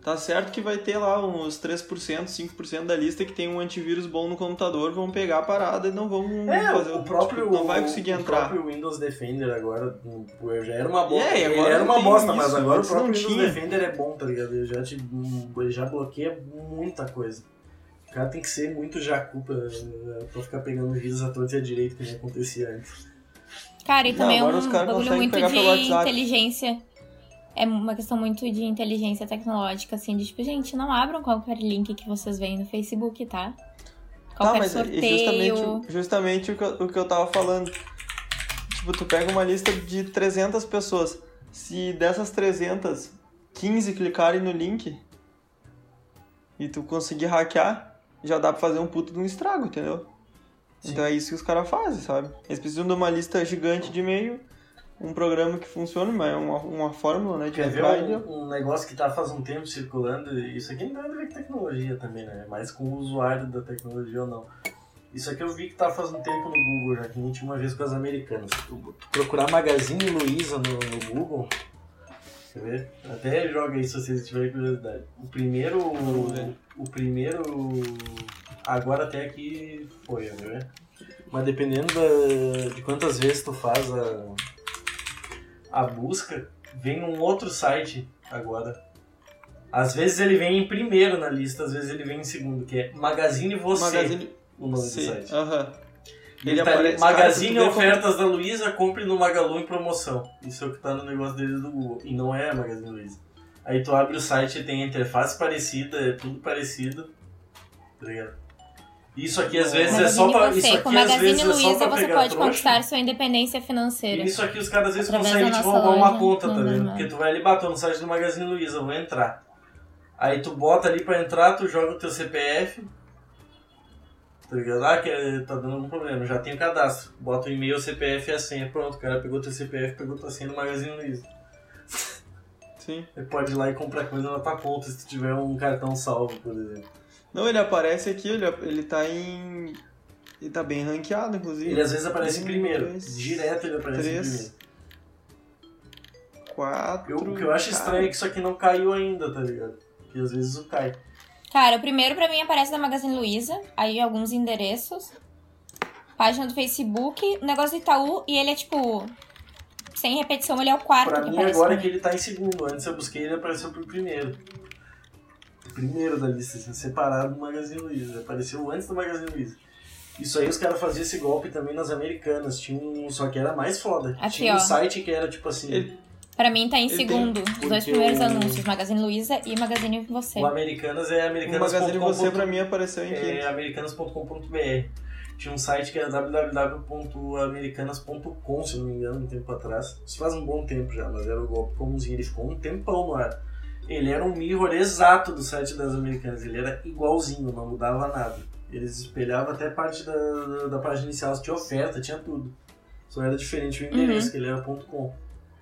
Tá certo que vai ter lá uns 3%, 5% da lista que tem um antivírus bom no computador, vão pegar a parada e não vão É, fazer o próprio. tipo, não vai conseguir o entrar. próprio Windows Defender agora o- já era uma bosta. É, agora era uma bosta, mas isso, agora o próprio Windows tinha. Defender é bom, tá ligado? Ele já, te, ele já bloqueia muita coisa. O cara tem que ser muito jacu pra, pra ficar pegando vírus à torta e à direita, que nem acontecia antes. Cara, e Não, também é agora um os caras bagulho muito pegar de inteligência. É uma questão muito de inteligência tecnológica, assim, de tipo, gente, não abram qualquer link que vocês veem no Facebook, tá? Tá, Qualquer mas é sorteio. justamente, justamente o, que eu, o que eu tava falando. Tipo, tu pega uma lista de 300 pessoas. Se dessas 300, 15 clicarem no link e tu conseguir hackear, já dá pra fazer um puto de um estrago, entendeu? Então é isso que os caras fazem, sabe? Eles precisam de uma lista gigante de e-mail, um programa que funcione, mas é uma, uma fórmula, né? De Quer ver um, um negócio que tá faz um tempo circulando? e Isso aqui não tem nada a ver com tecnologia também, né? É mais com o usuário da tecnologia ou não. Isso aqui eu vi que tá faz um tempo no Google, já que a gente tinha uma vez com as americanas. Tu, tu procurar Magazine Luiza no, no Google, quer ver? Até joga aí se vocês tiverem curiosidade. O primeiro. ver. O primeiro. Agora até aqui foi, né? Mas dependendo da- de quantas vezes tu faz a, a busca, vem um outro site agora. Às vezes ele vem em primeiro na lista, às vezes ele vem em segundo, que é Magazine Você, Magazine o nome do C. site. Aham. Ele tá ali, cara, Magazine vê como- Ofertas da Luiza, compre no Magalu em promoção. Isso é o que tá no negócio deles do Google. E não é a Magazine Luiza. Aí tu abre o site e tem a interface parecida, é tudo parecido. Tá ligado? Isso aqui às vezes é só Magazine pra. você. Isso Com aqui às vezes Magazine é só Luiza pra você pegar pode trouxa. conquistar sua independência financeira. E isso aqui os caras às vezes Através conseguem te nossa roubar uma conta, tá vendo? Porque tu vai ali, bateu no site do Magazine Luiza, vou entrar. Aí tu bota ali pra entrar, tu joga o teu CPF. Tá ligado? Ah, que é- tá dando algum problema, já tem o cadastro. Bota o e-mail, o CPF e a senha. Pronto, o cara pegou teu CPF, pegou tua senha no Magazine Luiza. Sim. Você pode ir lá e comprar coisa na tua conta se tu tiver um cartão salvo, por exemplo. Não, ele aparece aqui, ele, ele tá em. Ele tá bem ranqueado, inclusive. Ele às vezes aparece em primeiro. dois, Direto ele aparece três, em primeiro. Quatro. Eu, o que eu acho estranho é que isso aqui não caiu ainda, tá ligado? Porque às vezes o cai. Cara, o primeiro pra mim aparece da Magazine Luiza, aí alguns endereços, página do Facebook, negócio do Itaú, e ele é tipo. Sem repetição, ele é o quarto Pra que mim agora que ele tá em segundo. Antes eu busquei ele apareceu pro primeiro. Primeiro da lista, assim, separado do Magazine Luiza. Apareceu antes do Magazine Luiza. Isso aí os caras faziam esse golpe também nas americanas. Tinha um, só que era mais foda. Aqui, Tinha um ó. site que era tipo assim. Ele- Pra mim tá em tem- segundo. Os dois primeiros o- anúncios, Magazine Luiza e Magazine Você. O Americanas é O Magazine Você americanas.com.br. pra mim apareceu em É quinto. americanas.com.br. Tinha um site que era www.americanas.com, se não me engano, um tempo atrás. Isso faz um bom tempo já, mas era o golpe comumzinho. Ele ficou um tempão no ar. Ele era um mirror exato do site das Americanas. Ele era igualzinho, não mudava nada. Eles espelhavam até parte da, da, da página inicial. Tinha oferta, tinha tudo. Só era diferente o endereço, Uhum. que ele era .com.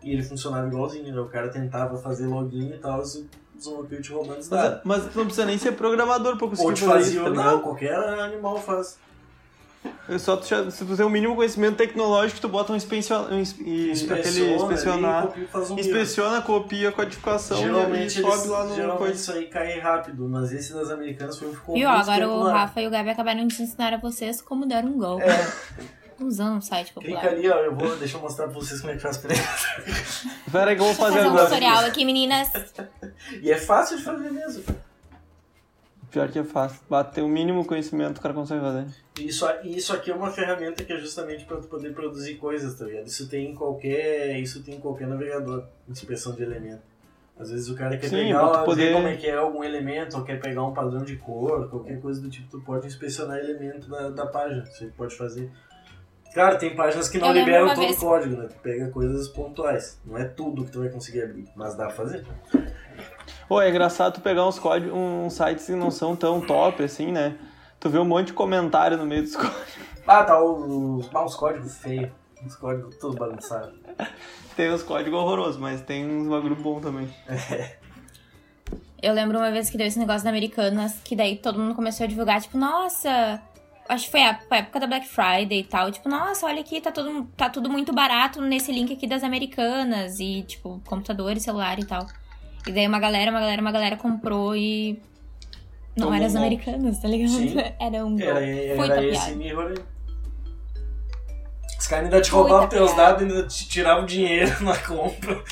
E ele funcionava igualzinho, né? O cara tentava fazer login e tal, os zombies te roubando os dados. Mas, mas tu não precisa nem ser programador pra Ou conseguir te fazer fazia, isso, tá não, qualquer animal faz. É Só tu, se tu tem o mínimo conhecimento tecnológico, tu bota um inspecionar. Um, inspe- e- aquele inspecionar. ali, copia, faz um Inspeciona, copia a codificação Geralmente, e sobe eles, lá no geralmente coisa. isso aí cai rápido, mas esse das americanas foi um que ficou E ó, agora o. Rafa e o Gabi acabaram de ensinar a vocês como dar um golpe. É, Usando um site clica popular. ali, ó, eu vou, deixa eu mostrar pra vocês como é que faz pra ele. Pera aí que eu vou fazer fazer um agora. tutorial aqui, meninas. E é fácil de fazer mesmo. Pior que é fácil. Bater o mínimo conhecimento o cara consegue fazer. E Isso, isso aqui é uma ferramenta que é justamente para tu poder produzir coisas, tá ligado? Isso tem em qualquer, isso tem em qualquer navegador, inspeção de elemento. Às vezes o cara quer Sim, pegar, poder- como é que é algum elemento, ou quer pegar um padrão de cor, qualquer coisa do tipo, tu pode inspecionar elemento da, da página, você pode fazer. Claro, tem páginas que não Eu liberam todo vez- o código, né? Tu pega coisas pontuais. Não é tudo que tu vai conseguir abrir, mas dá pra fazer. Pô, é engraçado tu pegar uns códigos, uns sites que não são tão top assim, né? Tu vê um monte de comentário no meio dos códigos. Ah, tá, os, ah, os códigos feios, os códigos todos bagunçados. Tem uns códigos horrorosos, mas tem uns bagulho bom também. Eu lembro uma vez que deu esse negócio da Americanas, que daí todo mundo começou a divulgar, tipo, nossa. Acho que foi a a época da Black Friday e tal. Tipo, nossa, olha aqui, tá tudo, tá tudo muito barato nesse link aqui das Americanas. E, tipo, computador e celular e tal. E daí uma galera, uma galera, uma galera comprou e. Não Tomou era as um. Americanas, tá ligado? Sim. Era um Era, golpe. Foi era esse mirror aí. Os caras ainda te roubavam teus dados e ainda te tiravam dinheiro na compra.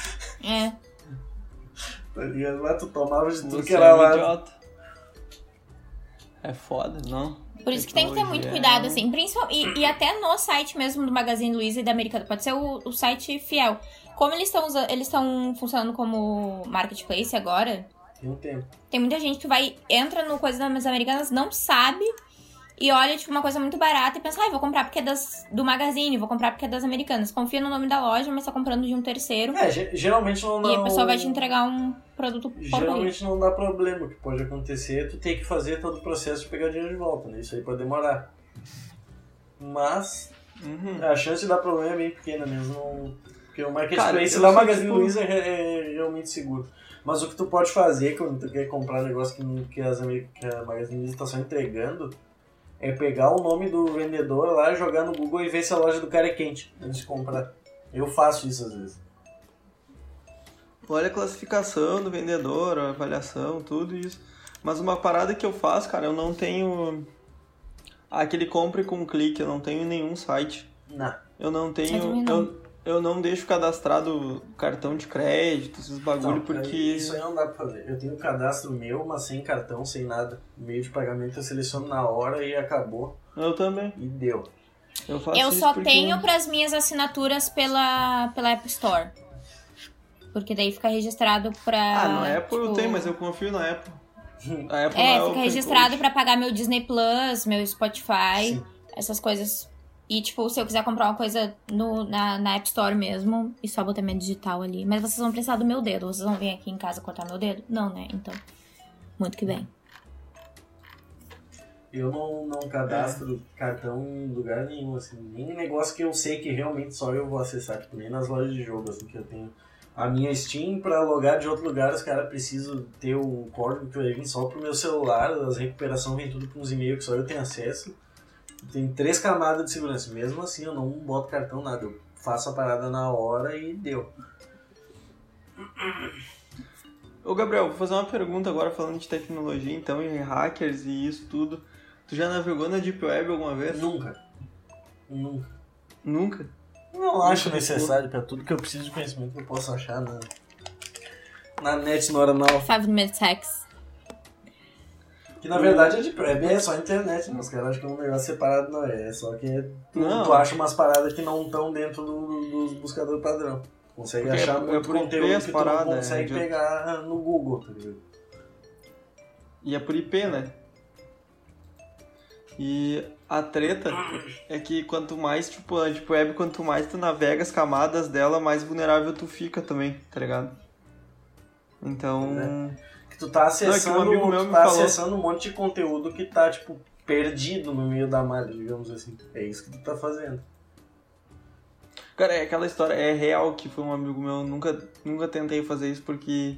É. Tá ligado? Lá tu tomava de tudo Você que é era um lá. idiota. É foda, não? Por isso que tem que ter muito cuidado, assim. E, e até no site mesmo do Magazine Luiza e da Americana. Pode ser o, o site fiel. Como eles estão eles estão funcionando como marketplace agora, Tem um tempo. tem muita gente que vai, entra no coisa das americanas, não sabe e olha, tipo, uma coisa muito barata e pensa, ah, vou comprar porque é das, do Magazine, vou comprar porque é das americanas. Confia no nome da loja, mas tá comprando de um terceiro. É, ge- geralmente não dá. E a pessoa vai te entregar um produto porcaria. Geralmente não dá problema. O que pode acontecer é tu ter que fazer todo o processo de pegar dinheiro de volta, né? Isso aí pode demorar. Mas Uhum. a chance de dar problema é bem pequena mesmo. Porque o marketplace da Magazine tipo- Luiza é, é realmente seguro. Mas o que tu pode fazer quando tu quer comprar um negócio que, que, as, que a Magazine Luiza está só entregando é pegar o nome do vendedor lá, jogar no Google e ver se a loja do cara é quente antes de comprar. Eu faço isso às vezes. Olha a classificação do vendedor, a avaliação, tudo isso. Mas uma parada que eu faço, cara, eu não tenho aquele compre com clique, eu não tenho nenhum site. Não. Eu não tenho. não. Eu, eu não deixo cadastrado cartão de crédito, esses bagulho, Não, porque. Isso aí não dá pra fazer. Eu tenho o cadastro meu, mas sem cartão, sem nada. Meio de pagamento eu seleciono na hora e acabou. Eu também. E deu. Eu faço Eu só porque- tenho pras minhas assinaturas pela, pela App Store. Porque daí fica registrado pra. Ah, na Apple eu tipo, tenho, mas eu confio na Apple. A Apple É, fica registrado pra pagar meu Disney Plus, meu Spotify, Sim. essas coisas. E, tipo, se eu quiser comprar uma coisa no, na, na App Store mesmo, e só botar minha digital ali. Mas vocês vão precisar do meu dedo. Vocês vão vir aqui em casa cortar meu dedo? Não, né? Então, muito que bem. Eu não, não cadastro cartão em lugar nenhum, assim. Nem negócio que eu sei que realmente só eu vou acessar. Tipo, nem nas lojas de jogo, assim, que eu tenho. A minha Steam, pra logar de outro lugar, os caras precisam ter o código que vai vir só pro meu celular. As recuperações vem tudo com uns e-mails que só eu tenho acesso. Tem três camadas de segurança. Mesmo assim, eu não boto cartão nada. Eu faço a parada na hora e deu. Ô Gabriel, vou fazer uma pergunta agora falando de tecnologia, então, e hackers e isso tudo. Tu já navegou na Deep Web alguma vez? Nunca. Nunca. Nunca? Não acho necessário pra tudo que eu preciso de conhecimento que eu posso achar na, na net normal. Five Minutes Hacks. Que na verdade é de web, é só internet, né? Os caras acham que é um negócio separado, não é. É só que tu, Não. tu acha umas paradas que não estão dentro do, dos buscadores padrão. Tu consegue Porque achar é- é muito por IP conteúdo que tu paradas, não é, consegue de- pegar no Google, tá ligado? E é por IP, né? E a treta é que quanto mais, tipo, a Deep Web, quanto mais tu navega as camadas dela, mais vulnerável tu fica também, tá ligado? Então. Que tu tá acessando, amigo meu tu tá falou. acessando um monte de conteúdo que tá, tipo, perdido no meio da malha, digamos assim. É isso que tu tá fazendo. Cara, é aquela história, é real que foi um amigo meu, nunca, nunca tentei fazer isso porque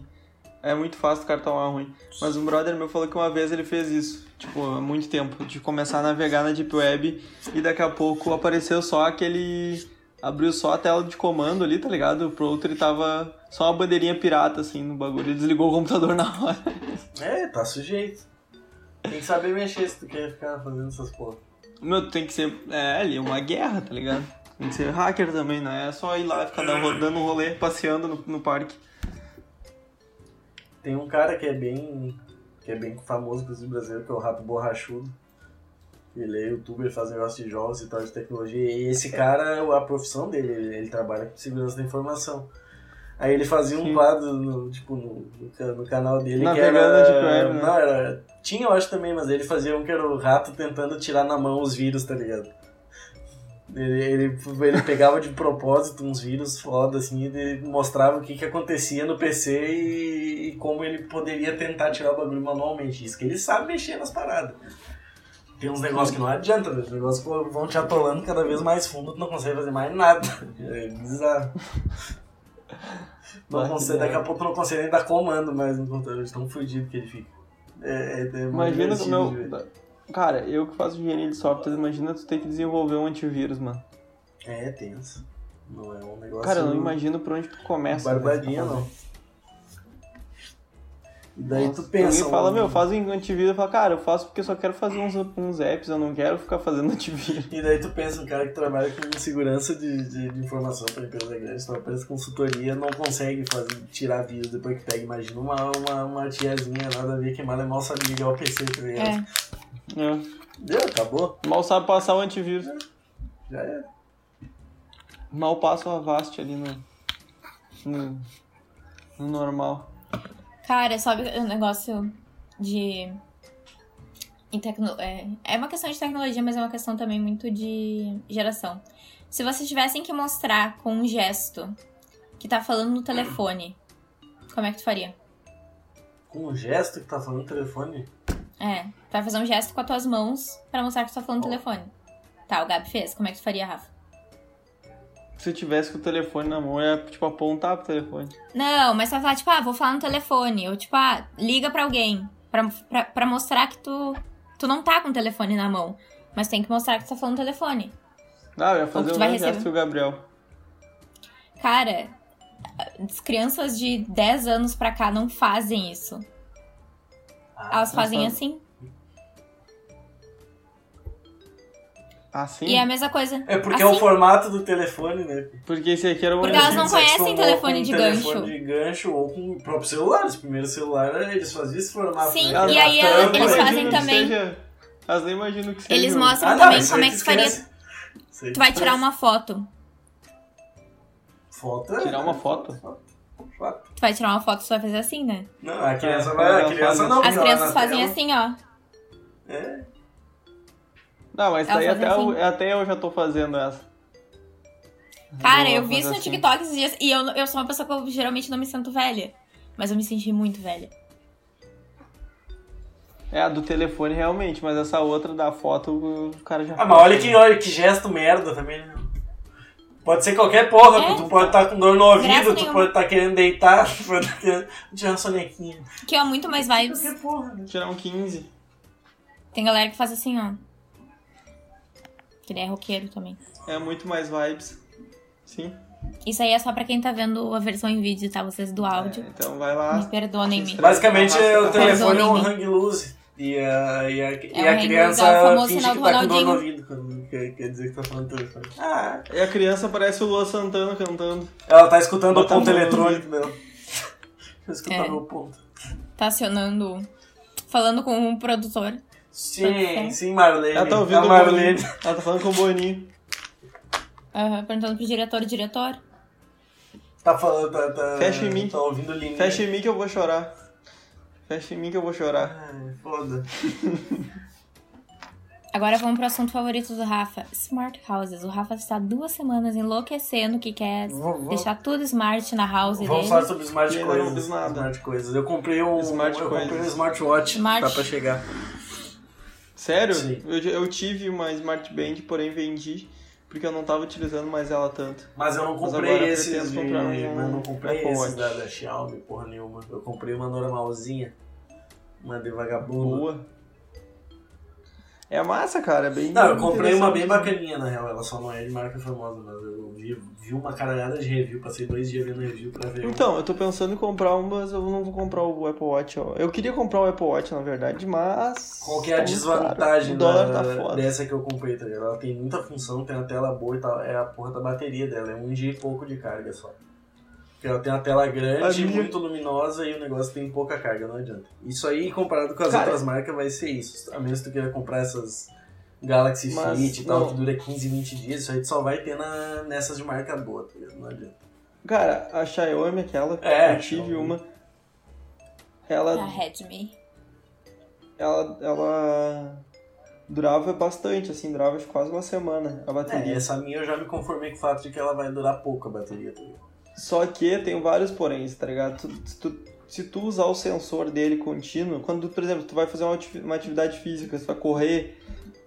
é muito fácil o cartão A ruim. Mas um brother meu falou que uma vez ele fez isso, tipo, há muito tempo, de começar a navegar na Deep Web e daqui a pouco apareceu só aquele. Abriu só a tela de comando ali, tá ligado? Pro outro ele tava só uma bandeirinha pirata assim no bagulho. Ele desligou o computador na hora. É, tá sujeito. Tem que saber mexer se tu quer ficar fazendo essas porra. Meu, tu tem que ser. É, ali, uma guerra, tá ligado? Tem que ser hacker também, não é só ir lá e ficar dando dando um rolê, passeando no, no parque. Tem um cara que é bem. que é bem famoso, inclusive brasileiro, que é o Rato Borrachudo. Ele é youtuber, faz negócio de jogos e tal, de tecnologia. E esse cara, a profissão dele, ele, ele trabalha com segurança da informação. Aí ele fazia um quadro, no, tipo, no, no, ca- no canal dele que era... de web, né? Não, era... Tinha, eu acho, também, mas ele fazia um que era o rato tentando tirar na mão os vírus, tá ligado? Ele, ele, ele pegava de propósito uns vírus foda, assim, e mostrava o que, que acontecia no PC e, e como ele poderia tentar tirar o bagulho manualmente. Isso que ele sabe mexer nas paradas. Tem uns negócios que não adianta, né? Os negócios vão te atolando cada vez mais fundo, tu não consegue fazer mais nada. É bizarro. Não consegue, daqui a pouco tu não consegue nem dar comando mais no computador, de tão fudido que ele fica. É, é, é Imagina divertido como de ver. eu. Cara, eu que faço engenharia de software, imagina tu ter que desenvolver um antivírus, mano. É tenso. Não é um negócio. Cara, eu não imagino por onde tu começa. né, Barbadinha, fazer. não. E daí Nossa, tu pensa. Alguém fala, meu, faz um antivírus. Eu falo, cara, eu faço porque eu só quero fazer uns, uns apps, eu não quero ficar fazendo antivírus. E daí tu pensa, um cara que trabalha com segurança de, de, de informação para empresa grande, empresa de consultoria, não consegue fazer, tirar vírus depois que pega. Imagina uma, uma, uma tiazinha nada a ver que mal é mal sabe ligar o PC, tá ligado? É. É. Deu, acabou. Mal sabe passar o antivírus. Já é. Mal passa o Avast ali no, no, no normal. Cara, sabe o negócio de. tecno- é, é uma questão de tecnologia, mas é uma questão também muito de geração. Se vocês tivessem que mostrar com um gesto que tá falando no telefone, como é que tu faria? Com um gesto que tá falando no telefone. É, tu vai fazer um gesto com as tuas mãos pra mostrar que tu tá falando no telefone. Tá, o Gabi fez. Como é que tu faria, Rafa? Se eu tivesse com o telefone na mão, eu ia, tipo, apontar pro telefone. Não, mas vai falar, tipo, ah, vou falar no telefone. Ou, tipo, ah, liga pra alguém. Pra, pra, pra mostrar que tu, tu não tá com o telefone na mão. Mas tem que mostrar que tu tá falando no telefone. Ah, eu ia fazer o mesmo gesto receber. que o Gabriel. Cara, as crianças de 10 anos pra cá não fazem isso. Ah, Elas fazem fazem. assim. Ah, sim? E é a mesma coisa. É porque assim. é o formato do telefone, né? Porque esse aqui era o... Porque elas não conhecem telefone com de telefone gancho. de gancho ou com o próprio celular. Os primeiros celulares, eles faziam esse formato. Sim, né? e aí tampa, eles fazem também. Seja... Elas nem imaginam que seja. Eles mostram Ah, não, também isso como é que faria. Tu vai esquece. tirar uma foto. Foto. é- Tirar uma foto? Foto. Tu vai tirar uma foto, tu vai fazer assim, né? Não, a criança É, vai. A criança faz não. As porque ela crianças fazem tela- assim, ó. É. Não, mas daí até, assim. eu, até eu já tô fazendo essa. Cara, Vou eu vi isso fazer no assim. TikTok esses dias e eu, eu sou uma pessoa que eu geralmente não me sinto velha. Mas eu me senti muito velha. É, a do telefone realmente, mas essa outra da foto o cara já Ah, mas olha que, olha que gesto merda também, né? Pode ser qualquer porra, É. tu pode estar com dor no ouvido, Graça tu nenhuma. pode estar querendo deitar, tu pode estar querendo tirar uma sonequinha. Que é muito mais vibes. Qualquer porra, né? Tirar um 15. Tem galera que faz assim, ó. Que ele é roqueiro também. É muito mais vibes. Sim. Isso aí é só pra quem tá vendo a versão em vídeo, tá? Vocês do áudio. É, então vai lá. Me perdonem me. Basicamente, Arrasta o pra telefone é um Perdoem-me. hang loose. E a, e a, e É um a criança é o famoso finge sinal que do tá com dor no ouvido quando quer, quer dizer que tá falando telefone. Ah, E a criança parece o Luan Santana cantando. ela tá escutando Bota o ponto a eletrônico dela. Tá escutando É. o ponto. Tá acionando. Falando com um produtor. Sim, sim, Marlene. Ela tá ouvindo a Marlene. Boninho. Ela tá falando com o Boninho. Aham, perguntando pro diretor, diretor. Tá falando, tá, tá, Fecha em mim. Tá ouvindo linha. Fecha em mim que eu vou chorar. Fecha em mim que eu vou chorar. Ai, foda. Agora vamos pro assunto favorito do Rafa. Smart houses. O Rafa está duas semanas enlouquecendo que quer Vou- vou- deixar tudo smart na house Vamos dele. falar sobre smart não coisas. fiz nada. Smart coisas. Eu comprei um, Smart eu comprei um smartwatch. Smart. Tá pra chegar. Sério? Sim. Eu, eu tive uma Smart Band, porém vendi. Porque eu não tava utilizando mais ela tanto. Mas eu não comprei esses pretendo de... um Eu não comprei Apple esses da, da Xiaomi, porra nenhuma. Eu comprei uma normalzinha. Uma de vagabundo. Boa. É massa, cara. É bem. Não, eu comprei uma bem bacaninha, na real. Ela só não é de marca famosa, mas eu vi, vi uma caralhada de review. Passei dois dias vendo review pra ver. Então, eu tô pensando em comprar um, mas eu não vou comprar o Apple Watch. ó. Eu queria comprar o Apple Watch, na verdade, mas. Qual que é a tá desvantagem da- tá dessa que eu comprei, tá ligado? Ela tem muita função, tem a tela boa e tal. É a porra da bateria dela, é um dia e pouco de carga só. Porque ela tem uma tela grande, A minha- muito luminosa e o negócio tem pouca carga, não adianta. Isso aí, comparado com as Cara- outras marcas, vai ser isso. A menos que tu queira comprar essas Galaxy Mas, Fit e tal, não. que dura 15, 20 dias, isso aí tu só vai ter na, nessas de marca boa, tá ligado? Não adianta. Cara, a Xiaomi, aquela, É, eu tive Xiaomi. uma. Ela, A Redmi. ela, ela durava bastante, assim, durava quase uma semana a É, bateria. essa minha eu já me conformei com o fato de que ela vai durar pouco a bateria, tá ligado? Só que tem vários poréns, tá ligado? Tu- se, tu, se tu usar o sensor dele contínuo, quando, por exemplo, tu vai fazer uma uma atividade física, tu vai correr,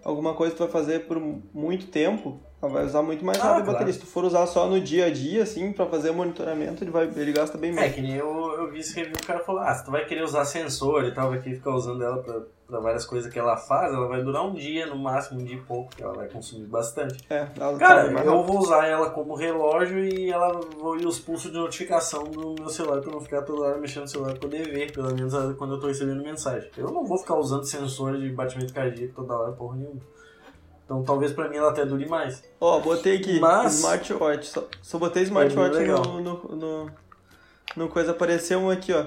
alguma coisa que tu vai fazer por muito tempo, ela vai usar muito mais Ah, rápido a claro. bateria. Se tu for usar só no dia a dia, assim, pra fazer monitoramento, ele, vai, ele gasta bem É, menos. que nem eu, eu vi esse review, o cara falou, ah, se tu vai querer usar sensor e tal, vai querer ficar usando ela pra, pra várias coisas que ela faz, ela vai durar um dia, no máximo, um dia e pouco, que ela vai consumir bastante. É, ela Cara, tá mais eu rápido. vou usar ela como relógio e ela vou ir os pulsos de notificação do meu celular pra não ficar toda hora mexendo no celular pra poder ver, pelo menos ah, quando eu tô recebendo mensagem. Eu não vou ficar usando sensor de batimento cardíaco toda hora, porra nenhuma. Então talvez pra mim ela até dure mais. Ó, botei aqui, Mas- smartwatch. Só, só botei smartwatch É bem legal. no, no, no, no coisa, apareceu um aqui, ó.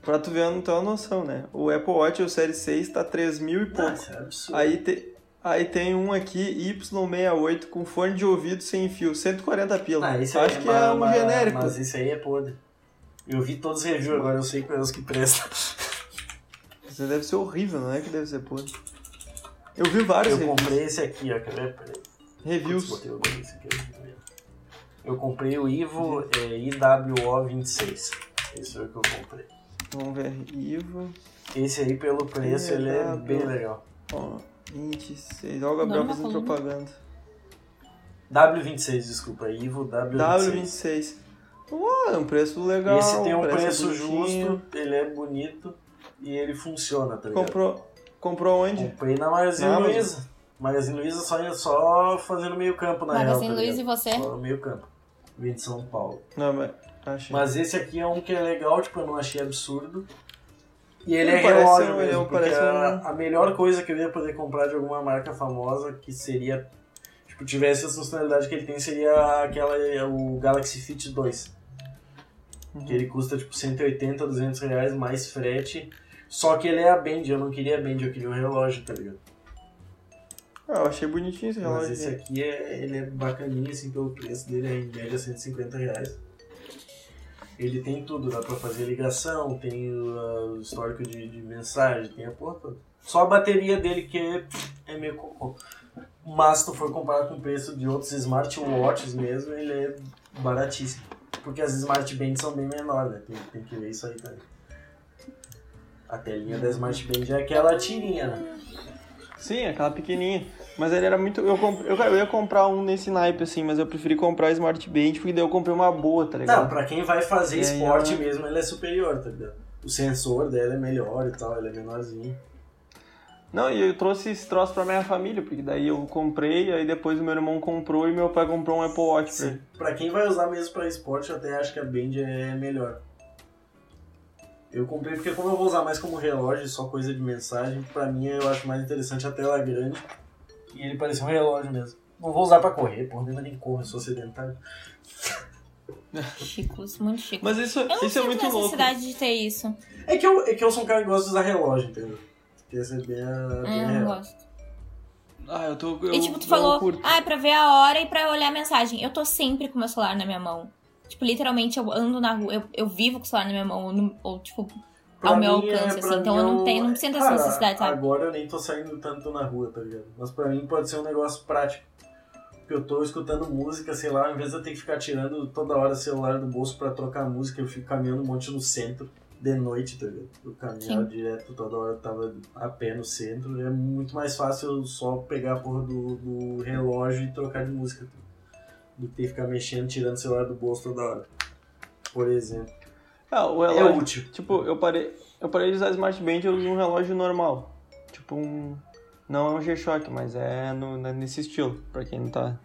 pra tu ver, não ter uma noção, né? O Apple Watch, o Série 6, tá 3 mil e pouco. Nossa, é absurdo. Aí, te, aí tem um aqui, Y68, com fone de ouvido sem fio, 140 pila. Ah, esse Acho aí que é, é um genérico. Mas esse aí é podre. Eu vi todos os reviews agora, eu sei quais que prestam. Isso deve ser horrível, não é que deve ser podre. Eu vi vários Eu reviews. comprei esse aqui, ó. Quer ver? Peraí. reviews. Putz, botei o nome desse aqui. Eu comprei o Ivo é, IWO26. Esse foi o que eu comprei. Vamos ver, Ivo. Esse aí, pelo preço, ele é bem legal. Ó, 26. Olha o Gabriel Nome da fazendo propaganda. W26, desculpa. Ivo W26. W26. Ué, é um preço legal. Esse tem um preço bonitinho. justo, ele é bonito e ele funciona, tá ligado? Comprou, comprou onde? Comprei na Magazine. Luiza. Magazine Luiza só, só fazendo meio campo na Magazine real, tá Luiza e ligado? você? Só no meio campo. Vim de São Paulo. Não, mas achei. Mas esse aqui é um que é legal, tipo, eu não achei absurdo. E ele Ele é relógio um- mesmo, ele porque parece a, um- a melhor coisa que eu ia poder comprar de alguma marca famosa que seria, tipo, tivesse essa funcionalidade que ele tem, seria aquela, o Galaxy Fit 2. Uhum. Que ele custa, tipo, 180, 200 reais, mais frete. Só que ele é a Band, eu não queria a Band, eu queria um relógio, tá ligado? Ah, eu achei bonitinho esse relógio. Mas esse aqui, é, ele é bacaninho, assim, pelo preço dele, é em média 150 reais. Ele tem tudo, dá pra fazer ligação, tem o, o histórico de, de mensagem, tem a porra toda. Só a bateria dele que é, é meio cocô. Mas se tu for comparar com o preço de outros smartwatches mesmo, ele é baratíssimo. Porque as smart bands são bem menores, né? Tem, tem que ver isso aí também. A telinha da smart band é aquela tirinha, né? Sim, aquela pequenininha. Mas ele era muito. Eu, comp... eu, eu ia comprar um nesse naipe, assim, mas eu preferi comprar a Smart Band porque daí eu comprei uma boa, tá ligado? Não, pra quem vai fazer É, esporte ela- mesmo, ele é superior, tá ligado? O sensor dela é melhor e tal, ele é menorzinho. Não, e eu trouxe esse troço pra minha família, porque daí eu comprei, aí depois o meu irmão comprou e meu pai comprou um Apple Watch pra ele. Pra quem vai usar mesmo pra esporte, eu até acho que a Band é melhor. Eu comprei porque como eu vou usar mais como relógio, só coisa de mensagem, pra mim eu acho mais interessante a tela grande. E ele parece um relógio mesmo. Não vou usar pra correr, porra, eu nem corro, eu sou sedentário. Chicos, muito chicos. Mas isso, Eu não isso é muito louco. necessidade de ter isso. É que, eu, é que eu sou um cara que gosta de usar relógio, entendeu? Porque essa é bem a, bem É, a eu real. gosto. Ah, eu tô. Eu, E tipo, tu eu falou, curto. ah, é pra ver a hora e pra olhar a mensagem. Eu tô sempre com o meu celular na minha mão. Tipo, literalmente, eu ando na rua, eu, eu vivo com o celular na minha mão, ou, no- ou, tipo, Pra ao meu é- alcance, pra assim. Então eu é não um- tenho, não sinto essa necessidade, sabe? Agora eu nem tô saindo tanto na rua, tá ligado? Mas pra mim pode ser um negócio prático. Porque eu tô escutando música, sei lá, ao invés de eu ter que ficar tirando toda hora o celular do bolso pra trocar música, eu fico caminhando um monte no centro, de noite, tá ligado? Eu caminhava Sim. direto toda hora, eu tava a pé no centro. É muito mais fácil eu só pegar a porra do, do relógio e trocar de música. Do que ficar mexendo, tirando o celular do bolso toda hora. Por exemplo. Ah, o É relógio. útil. Tipo, eu parei, eu parei de usar Smart Band eu uso um relógio normal. Tipo um. Não é um G-Shock, mas é no, nesse estilo, pra quem tá.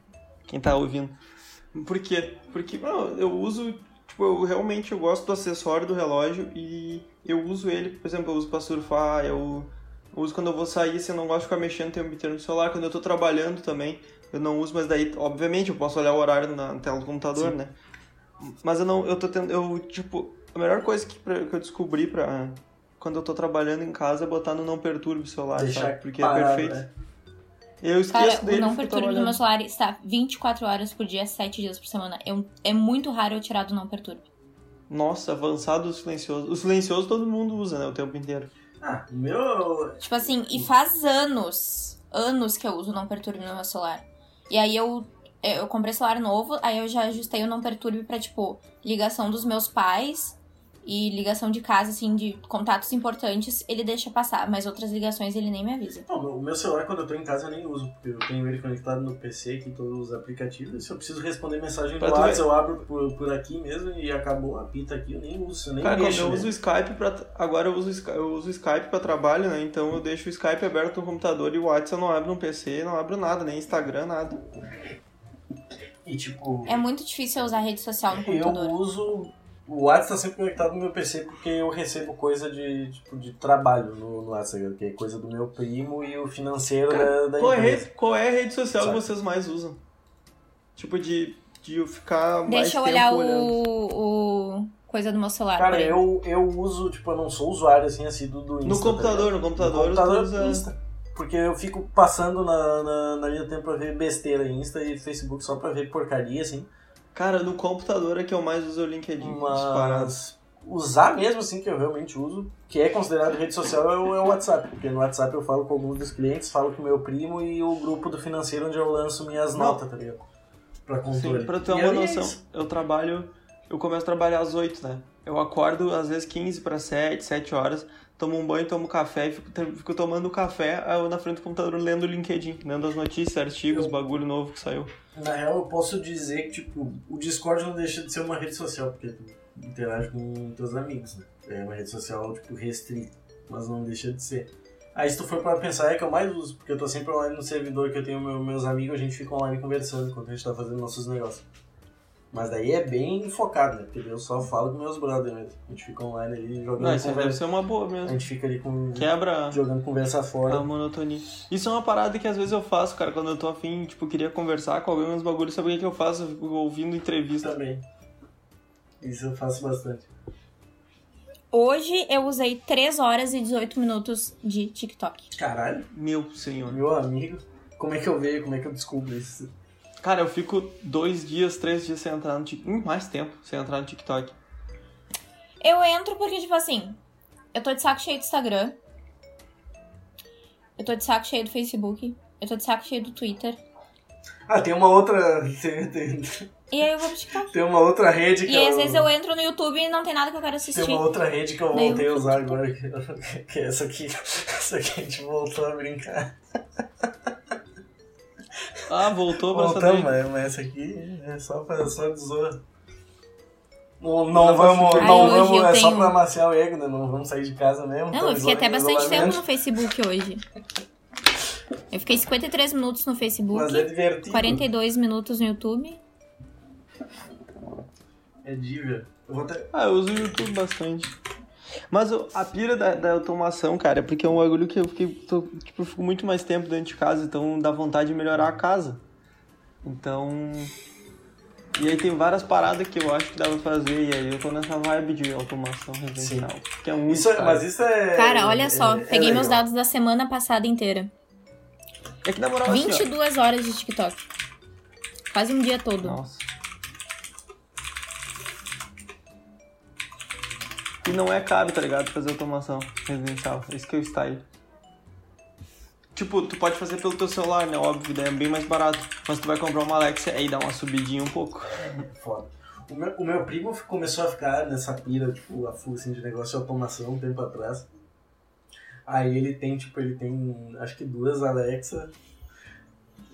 Quem tá ouvindo. Por quê? Porque não, eu uso. Tipo, eu realmente eu gosto do acessório do relógio e eu uso ele, por exemplo, eu uso pra surfar, eu uso quando eu vou sair, assim, eu não gosto de ficar mexendo o tempo inteiro no celular, quando eu tô trabalhando também, eu não uso, mas daí, obviamente, eu posso olhar o horário na tela do computador, Sim. né? Mas eu não, eu tô tendo, eu, tipo, a melhor coisa que, pra- que eu descobri pra quando eu tô trabalhando em casa é botar no não perturbe o celular, Deixar sabe? Porque parado, é perfeito. né? Eu esqueço Cara, dele o não perturbe do trabalhando. meu celular está 24 horas por dia, 7 dias por semana. Eu, é muito raro eu tirar do não perturbe. Nossa, avançado o silencioso. O silencioso todo mundo usa, né, o tempo inteiro. Ah, o meu. Tipo assim, e faz anos, anos que eu uso o não perturbe no meu celular. E aí eu, eu comprei celular novo, aí eu já ajustei o não perturbe pra, tipo, ligação dos meus pais e ligação de casa, assim, de contatos importantes, ele deixa passar. Mas outras ligações ele nem me avisa. Não, o meu celular, quando eu tô em casa, eu nem uso, porque eu tenho ele conectado no PC, aqui todos os aplicativos. E se eu preciso responder mensagem no Pra tu WhatsApp, eu abro por, por aqui mesmo e acabou, apita aqui, eu nem uso, eu nem Cara, mexo. eu né? uso o Skype pra. Agora eu uso, eu uso o Skype pra trabalho, né? Então eu deixo o Skype aberto no computador e o WhatsApp eu não abro no PC, não abro nada, nem Instagram, nada. E tipo, É muito difícil eu usar rede social no eu computador. uso. O WhatsApp tá sempre conectado no meu PC porque eu recebo coisa de, tipo, de trabalho no, no WhatsApp, que é coisa do meu primo e o financeiro da, da Qual é, a empresa. rede, qual é a rede social Sabe? que vocês mais usam? Tipo, de, de eu ficar mais Deixa eu olhar o, o coisa do meu celular. Cara, eu, eu uso, tipo, eu não sou usuário assim, assíduo do Insta. No tá computador, ligado? no computador, No computador usa- Insta. Porque eu fico passando na, na, na linha do tempo pra ver besteira Insta e Facebook só pra ver porcaria, assim. Cara, no computador é que eu mais uso o LinkedIn. disparado. Mas usar mesmo assim, que eu realmente uso, que é considerado rede social, é o, é o WhatsApp. Porque no WhatsApp eu falo com alguns dos clientes, falo com o meu primo e o grupo do financeiro onde eu lanço minhas Não. notas, tá ligado? Pra controle. Sim, pra ter uma é noção, isso. eu trabalho. Eu começo a trabalhar às 8, né? Eu acordo às vezes 15 para 7, 7 horas, tomo um banho, tomo café e fico, fico tomando café eu na frente do computador lendo o LinkedIn, lendo as notícias, artigos, Eu- bagulho novo que saiu. Na real, eu posso dizer que, tipo, o Discord não deixa de ser uma rede social, porque tu interage com teus amigos, né? É uma rede social, tipo, restrita, mas não deixa de ser. Aí, se tu for pra pensar, é que eu mais uso, porque eu tô sempre online no servidor que eu tenho meu- meus amigos, a gente fica online conversando enquanto a gente tá fazendo nossos negócios. Mas daí é bem focado, né? Porque eu só falo com meus brothers mesmo. A gente fica online ali jogando Não, isso aí deve conversa. ser uma boa A mesmo. gente fica ali com... Quebra jogando conversa fora. a monotonia. Isso é uma parada que às vezes eu faço, cara, quando eu tô afim, tipo, queria conversar com alguém, uns bagulhos, sabe o que que eu faço? Eu fico ouvindo entrevista. Também. Isso eu faço bastante. Hoje eu usei 3 horas e 18 minutos de TikTok. Caralho, Meu senhor. meu amigo. Como é que eu vejo? Como é que eu descubro isso? Cara, eu fico dois dias, três dias sem entrar no TikTok. Mais tempo sem entrar no TikTok. Eu entro porque, tipo assim, eu tô de saco cheio do Instagram. Eu tô de saco cheio do Facebook. Eu tô de saco cheio do Twitter. Ah, tem uma outra. Tem, tem, E aí eu vou pro TikTok. tem uma outra rede que E eu. às vezes eu entro no YouTube e não tem nada que eu quero Tem assistir. uma outra rede que eu Daí eu voltei a usar agora, que, que é essa aqui. Essa aqui a gente voltou a brincar. Ah, voltou pra essa Voltamos, daí. mas, mas essa aqui é só, pra, só de zoa. Não, não vamos, não Ai, hoje vamos, eu é só tenho- pra amaciar o ego, né? Não vamos sair de casa mesmo. Não, eu fiquei até bastante tempo no Facebook hoje. Eu fiquei 53 minutos no Facebook, Mas é divertido. 42 minutos no YouTube. É diver. Eu vou até... Ah, eu uso o YouTube bastante. Mas o- a pira da, da automação, cara, é porque é um bagulho que eu fiquei. tô- tipo, eu fico muito mais tempo dentro de casa, então dá vontade de melhorar a casa. Então. E aí tem várias paradas que eu acho que dá pra fazer, e aí eu tô nessa vibe de automação residencial. Que é muito. Isso é, mas isso é. Cara, olha só, é- é peguei meus legal. dados da semana passada inteira. É que na moral assim, ó. 22 horas de TikTok. Quase um dia todo. Nossa. E não é caro, tá ligado? Fazer automação residencial. Esse que é o style. Tipo, tu pode fazer pelo teu celular, né? Óbvio, daí é bem mais barato. Mas tu vai comprar uma Alexa aí dá uma subidinha um pouco. Foda. O meu, o meu primo começou a ficar nessa pira, tipo, a full assim, de negócio de automação um tempo atrás. Aí ele tem, tipo, ele tem acho que duas Alexa.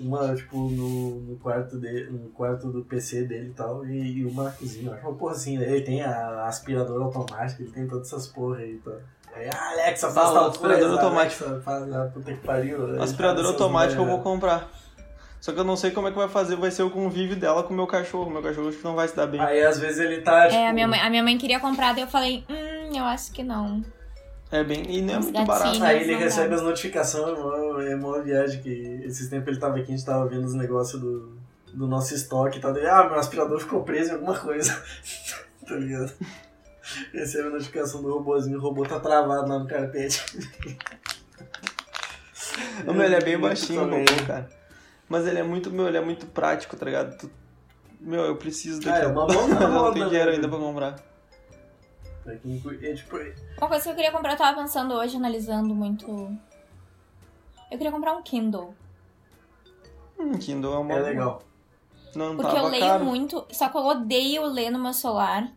Uma, tipo, no, no quarto dele, no quarto do PC dele e tal, e, e uma na cozinha. Acho uma porra assim, né? Ele tem a aspiradora automática, ele tem todas essas porra aí e tal. Aí, ah, Alexa, faz Ah, o tal aspirador coisa, automático. Alexa, faz puta que pariu. Ele Aspirador automático eu vou comprar. Só que eu não sei como é que vai fazer, vai ser o convívio dela com o meu cachorro. Meu cachorro acho que não vai se dar bem. Aí às vezes ele tá, tipo, É, a minha, mãe, a minha mãe queria comprar, daí eu falei, hum, eu acho que não. É bem. E não é Os muito barato. Aí ele recebe as notificações, é mó- é viagem que esses tempos ele tava aqui, a gente tava vendo os negócios do, do nosso estoque e tal. Ah, meu aspirador ficou preso em alguma coisa. tá ligado? Recebe a notificação do robôzinho, o robô tá travado lá no carpete. Não, meu, ele é bem baixinho, o robô, cara. Mas ele é muito, meu, ele é muito prático, tá ligado? Tu- Meu, eu preciso Ah, daqui. é uma mão na Mas eu não tenho dinheiro ainda pra comprar. Pra quem curte- É tipo, Uma coisa que eu queria comprar, eu tava pensando hoje, analisando muito. Eu queria comprar um Kindle. Hum, Kindle é uma. é legal. Não Porque tava eu leio caro. muito, só que eu odeio ler no meu celular.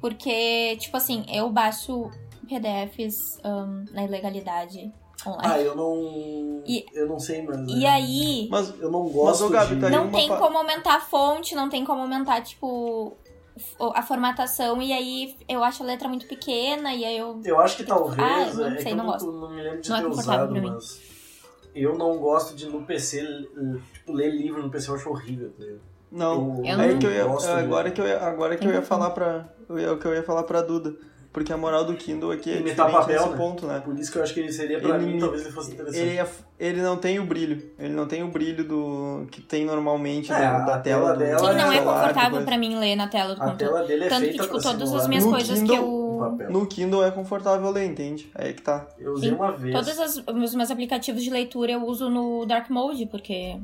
Porque, tipo assim, eu baixo PDFs ahn, na ilegalidade Ah, online. eu não. E- eu não sei, mas. e é, aí, Mas Eu não Mas, gosto ô, Gabi, de. tá não tem pa- como aumentar a fonte, não tem como aumentar, tipo, a formatação. E aí eu acho a letra muito pequena, e aí eu. Eu acho que talvez. Ah, eu não é sei, que eu não gosto. não me lembro de Não é ter confortável usado, mas. Eu não gosto de no PC, tipo, ler livro no PC eu acho horrível. tá? Não. Eu é não que eu ia, gosto agora que eu ia, agora que eu ia falar pra. Eu ia, o que eu ia falar pra Duda. Porque a moral do Kindle aqui é Imitar diferente papel, nesse né? ponto, né? Por isso que eu acho que ele seria pra Ele mim, talvez ele fosse interessante. Ele, é, ele não tem o brilho. Ele não tem o brilho do que tem normalmente É, da, a da tela tela do dela Sim, não é celular, confortável pra mim ler na tela do A computador. tela dele é Tanto que, tipo, todas as minhas No coisas que Kindle, o eu. No Kindle é confortável ler, entende? Aí que tá. Eu usei Sim. uma vez. Todos as- os meus aplicativos de leitura eu uso no Dark Mode, porque.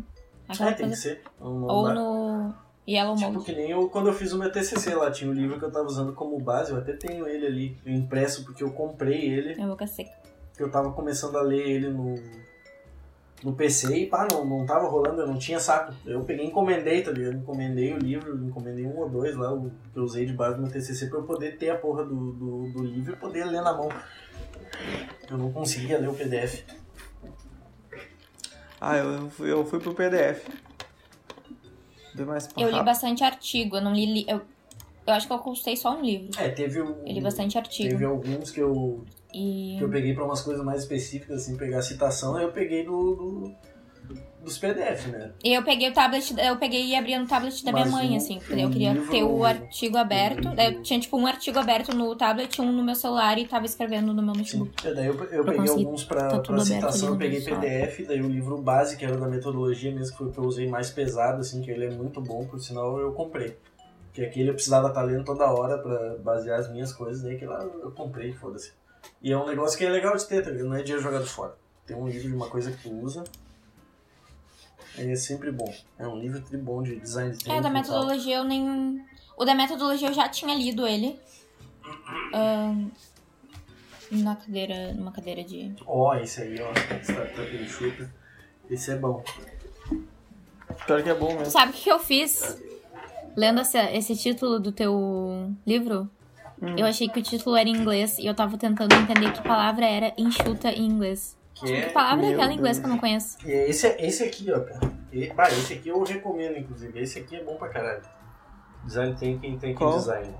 É, tem que ser. Não- não Dá. no Yellow Tipo, que nem eu, quando eu fiz o meu TCC lá, tinha um livro que eu tava usando como base, eu até tenho ele ali, impresso, porque eu comprei ele, É boca seca. que eu tava começando a ler ele no, no PC e pá, não, não tava rolando, eu não tinha saco. Eu peguei e encomendei, tá ligado? Encomendei o livro, encomendei um ou dois lá, o que eu usei de base no meu TCC, pra eu poder ter a porra do, do, do livro e poder ler na mão. Eu não conseguia ler o PDF. Ah, eu, fui- eu fui pro PDF. Bem mais Eu li bastante artigo, eu não li. li- Eu, eu acho que eu consultei só um livro. É, teve o... Eu li bastante artigo. Teve alguns que eu, E. que eu peguei pra umas coisas mais específicas, assim, pegar a citação, aí eu peguei do, do- dos PDF, né? E eu peguei o tablet, eu peguei e abri no tablet da minha Mas mãe, o- assim, porque o eu queria livro- ter o artigo aberto. Daí eu tinha, tipo, um artigo aberto no tablet um no meu celular e tava escrevendo no meu notebook. É, daí eu, eu Pra peguei alguns pra, tá pra citação, eu peguei. PDF, daí o livro base, que era da metodologia mesmo, que foi o que eu usei mais pesado, assim, que ele é muito bom, por sinal eu comprei. Porque aquele eu precisava estar lendo toda hora pra basear as minhas coisas, daí aquele lá eu comprei, foda-se. E é um negócio que é legal de ter, tá ligado? Não é dinheiro jogado fora. Tem um livro de uma coisa que tu usa, aí é sempre bom. É um livro tri bom de design de É, o da metodologia eu nem. O da metodologia eu já tinha lido ele. Na cadeira. numa cadeira de. Ó, esse aí, ó, Startup Enxuta. Esse é bom. Pior que é bom mesmo. Sabe o que que eu fiz? Lendo esse, esse título do teu livro, Hum. eu achei que o título era em inglês e eu tava tentando entender que palavra era enxuta em inglês. Que Que é palavra é aquela em inglês que eu não conheço? E esse, esse aqui, ó, cara. E, bah, esse aqui eu recomendo, inclusive. Esse aqui é bom pra caralho. Design Thinking, Thinking Qual? Design.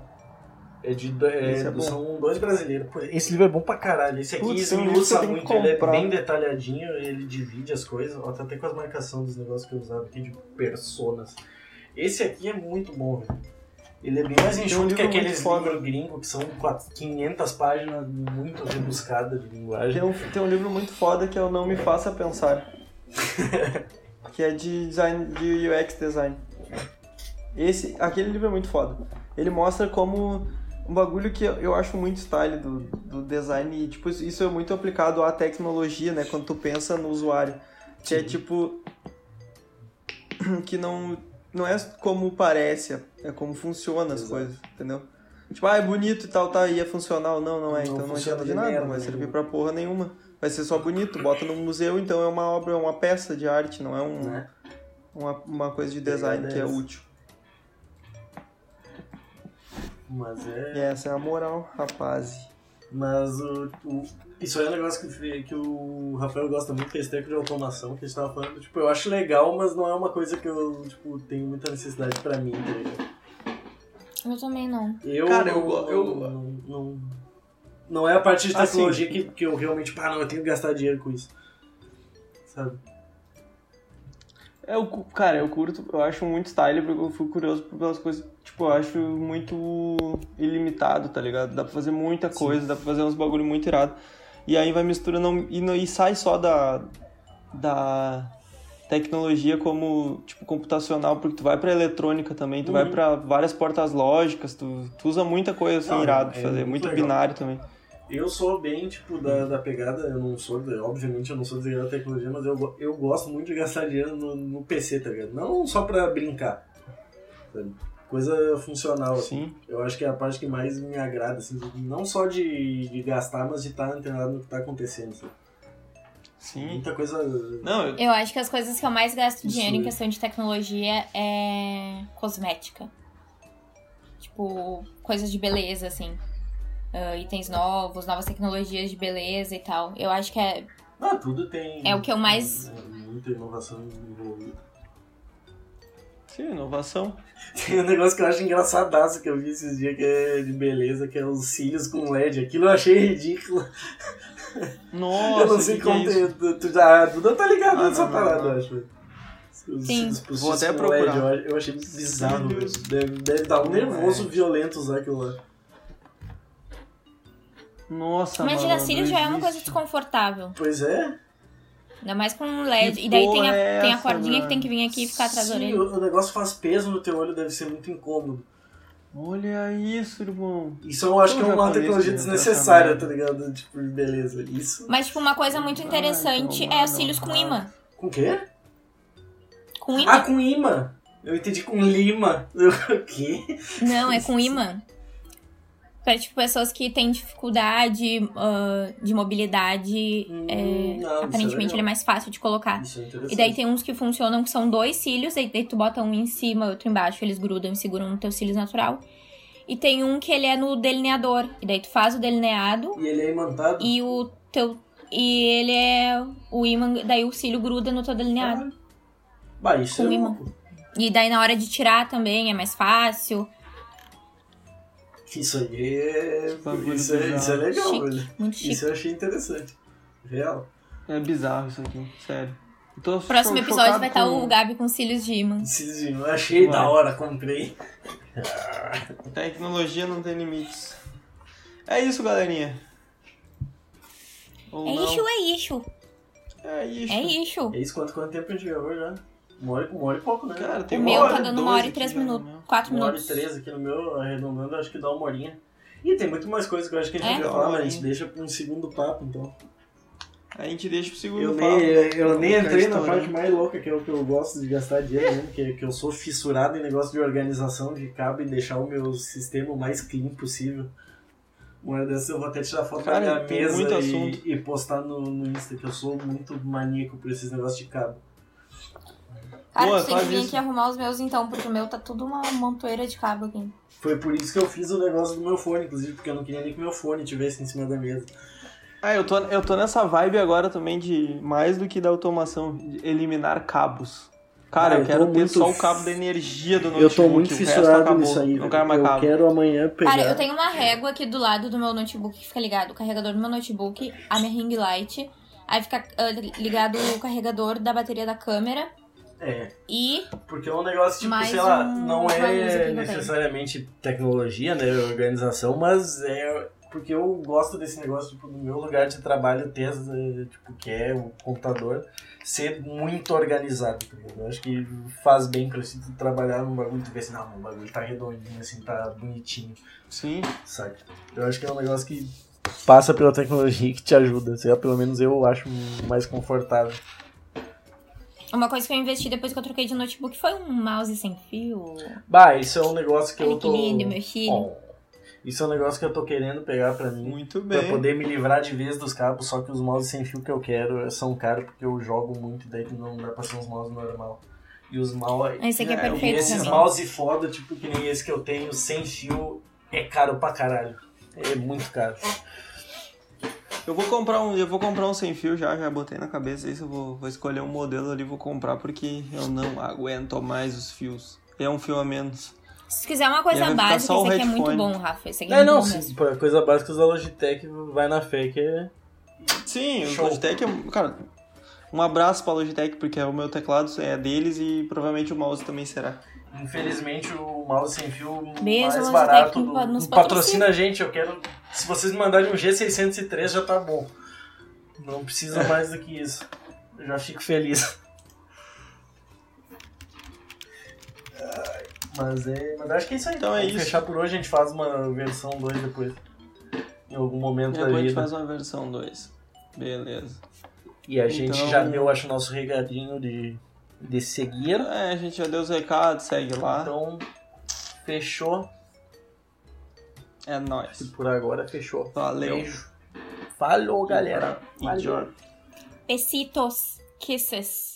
É de, do- é, é são dois brasileiros. Esse livro é bom pra caralho. Esse aqui Putz, que usa muito. Ele é bem detalhadinho, ele divide as coisas. Ó, tá até com as marcações dos negócios que eu usava aqui de personas. Esse aqui é muito bom, velho. Ele é bem mais um enxuto que aqueles foda. livros gringos que são 400, 500 páginas muito rebuscadas de linguagem. Tem um, tem um livro muito foda que é o Não Me Faça Pensar. que é de design de UX design. Esse, aquele livro é muito foda. Ele mostra como um bagulho que eu- acho muito style do, do design e tipo isso é muito aplicado à tecnologia, né, quando tu pensa no usuário. Que é tipo que não não é como parece, é como funciona as Exato. coisas, entendeu? Tipo, ah, é bonito e tal, tá, e é funcional. Não, não é, Não então não adianta de nada, não vai servir nenhuma. pra porra nenhuma. Vai ser só bonito, bota no museu, então é uma obra, é uma peça de arte, não é um, Né? uma, uma coisa de design que é é útil. Mas é. E essa é a moral, rapaz. Mas o, o- isso aí é um negócio que, que o Rafael gosta muito, que é esse tempo de automação que a gente tava falando. Tipo, eu acho legal, mas não é uma coisa que eu, tipo, tenho muita necessidade pra mim, tá ligado? Eu também não. Eu, Cara, eu não, eu- Não, não, não é a parte de Assim. tecnologia que, que eu realmente, pá, não, eu tenho que gastar dinheiro com isso. Sabe? É, eu, cara, eu curto, eu acho muito style, porque eu fui curioso pelas coisas, tipo, eu acho muito ilimitado, tá ligado? Dá pra fazer muita coisa, dá pra fazer uns bagulho muito irado. E aí vai misturando, e, e sai só da, da tecnologia como, tipo, computacional, porque tu vai pra eletrônica também, tu Uhum. vai pra várias portas lógicas, tu, tu usa muita coisa assim, Não, irado é fazer, muito muito binário também. Eu sou bem, tipo, da, da pegada, eu não sou, obviamente eu não sou desligado da tecnologia, mas eu, eu gosto muito de gastar dinheiro no, no PC, tá ligado? Não só pra brincar, sabe? Coisa funcional, assim. Sim. Eu acho que é a parte que mais me agrada, assim, não só de, de gastar, mas de estar antenado no que tá acontecendo, sabe? Sim. Muita coisa... Não, eu, Eu acho que as coisas que eu mais gasto Isso dinheiro em aí. questão de tecnologia é cosmética. Tipo, coisas de beleza, assim. Ah, itens novos, novas tecnologias de beleza e tal. Eu acho que é. Ah, tudo tem... É o que eu mais- é, Muita inovação envolvida. Sim, inovação. Tem um negócio que eu acho engraçadaço que eu vi esses dias que é de beleza, que é os cílios com LED. Aquilo eu achei ridículo. Nossa, eu não sei que que é como isso? tem. Tu, tu já, tu não tá ligado Ah, nessa não, parada, não. eu acho. Os Sim. Vou até procurar. LED, eu, achei bizarro. Deve, deve dar um nervoso LED. violento usar aquilo lá. Nossa, Imagina, malandro, cílios já é uma coisa desconfortável. Pois é. Ainda mais com um LED. Que e daí tem a, é tem a essa, cordinha que tem que vir aqui e ficar atrás da Sim, orelha. o, o negócio faz peso no teu olho, deve ser muito incômodo. Olha isso, irmão. Isso eu acho Eu que é uma tecnologia essa desnecessária, tá ligado? Tipo, beleza. Isso. Mas, tipo, uma coisa muito interessante então, é os cílios com imã. Com o quê? Com imã. Ah, com imã. Eu entendi com lima. O quê? Não, é com imã. Para, tipo, pessoas que têm dificuldade ah, de mobilidade, Hum, é, não, é aparentemente ele é mais fácil de colocar. Isso é. E daí tem uns que funcionam que são dois cílios, daí tu bota um em cima e outro embaixo, eles grudam e seguram no teu cílios natural. E tem um que ele é no delineador, e daí tu faz o delineado E ele é imantado? e o teu e ele é o imã, daí o cílio gruda no teu delineado. Bah, isso Com é imã. E daí na hora de tirar também é mais fácil. Isso aí é. Isso é, isso é legal, Chique, velho. muito chique. Isso eu achei interessante. Real. É bizarro isso aqui, sério. Tô Próximo episódio vai estar com o Gabi com cílios de imã. Sim, Eu achei Vai. da hora, comprei. Tecnologia não tem limites. É isso, galerinha. Ou É não. isso, é isso. É isso. É isso. É isso, quanto, quanto tempo a gente gravou já? Uma hora, uma hora e pouco, né? Cara, tem O uma meu hora tá dando uma doze hora e três minutos. né? Quatro uma hora e minutos. treze aqui no meu, arredondando, acho que dá uma horinha. E tem muito mais coisa que eu acho que a gente É? podia falar, uma mas a gente deixa pra um segundo papo, então. A gente deixa pro segundo Eu papo. nem, eu nem Vamos entrei na parte mais louca, que é o que eu gosto de gastar dinheiro mesmo, que, que eu sou fissurado em negócio de organização de cabo e deixar o meu sistema o mais clean possível. Uma dessas eu vou até tirar foto Cara, da minha mesa muito e, assunto. e postar no, no Insta, que eu sou muito maníaco por esses negócios de cabo. Cara, Boa, tu tem que faz vir isso. aqui arrumar os meus então, porque o meu tá tudo uma montoeira de cabo aqui. Foi por isso que eu fiz o negócio do meu fone, inclusive, porque eu não queria nem que meu fone tivesse em cima da mesa. Ah, eu tô, eu tô nessa vibe agora também de mais do que da automação, de eliminar cabos. Cara, Ah, eu eu quero ter só o f- cabo da energia do notebook. Eu tô muito resto fissurado nisso aí. Não quero mais eu cabo. quero amanhã pegar. Cara, eu tenho uma régua aqui do lado do meu notebook que fica ligado o carregador do meu notebook, a minha ring light, aí fica ah, ligado o carregador da bateria da câmera É, e porque é um negócio, tipo, Mais sei lá, um- não é eu tenho. necessariamente tecnologia, né, organização, mas é porque eu gosto desse negócio, tipo, no meu lugar de trabalho ter, eh, tipo, que é o computador, ser muito organizado, tá ligado? Eu acho que faz bem pra se tu trabalhar num bagulho e ver assim, não, o bagulho tá redondinho, assim, tá bonitinho, Sim. sabe? Eu acho que é um negócio que passa pela tecnologia e que te ajuda, sei lá, pelo menos eu acho mais confortável. Uma coisa que eu investi depois que eu troquei de notebook foi um mouse sem fio. Bah, isso é um negócio que Olha eu que tô... lindo, meu filho. Bom, isso é um negócio que eu tô querendo pegar pra mim. Muito Pra bem. poder me livrar de vez dos cabos, só que os mouses sem fio que eu quero são caros porque eu jogo muito e daí não dá pra ser uns mouse normal. E os mouse. Esse aqui é, É, e E perfeito esses também. mouse foda, tipo que nem esse que eu tenho, sem fio, é caro pra caralho. É muito caro. Eu vou comprar um, eu vou comprar um sem fio já, já botei na cabeça isso, eu vou, vou escolher um modelo ali, vou comprar porque eu não aguento mais os fios. É um fio a menos. Se quiser uma coisa básica, esse aqui é muito bom, Rafa. Esse aqui é, É, muito não, bom sim, mesmo. pra coisa básica da Logitech vai na fé que é. Sim, Show. o Logitech é. Cara, um abraço pra Logitech, porque o meu teclado é deles e provavelmente o mouse também será. Infelizmente o mouse sem fio Beijo, mais barato nos do, patrocina. patrocina a gente. Eu quero. Se vocês me mandarem um G603 já tá bom. Não precisa mais do que isso. Eu já fico feliz. Mas é. Mas acho que é isso aí. Então é Vamos isso. fechar por hoje, a gente faz uma versão 2 depois. Em algum momento Depois da a gente vida. faz uma versão 2. Beleza. E a gente Então- já deu, acho, o nosso regadinho de, de seguir. É, a gente já deu os recados, segue lá. Então, fechou. É nóis. E por agora fechou. Valeu. Beijo. Falou, galera. Valeu. Besitos. Kisses.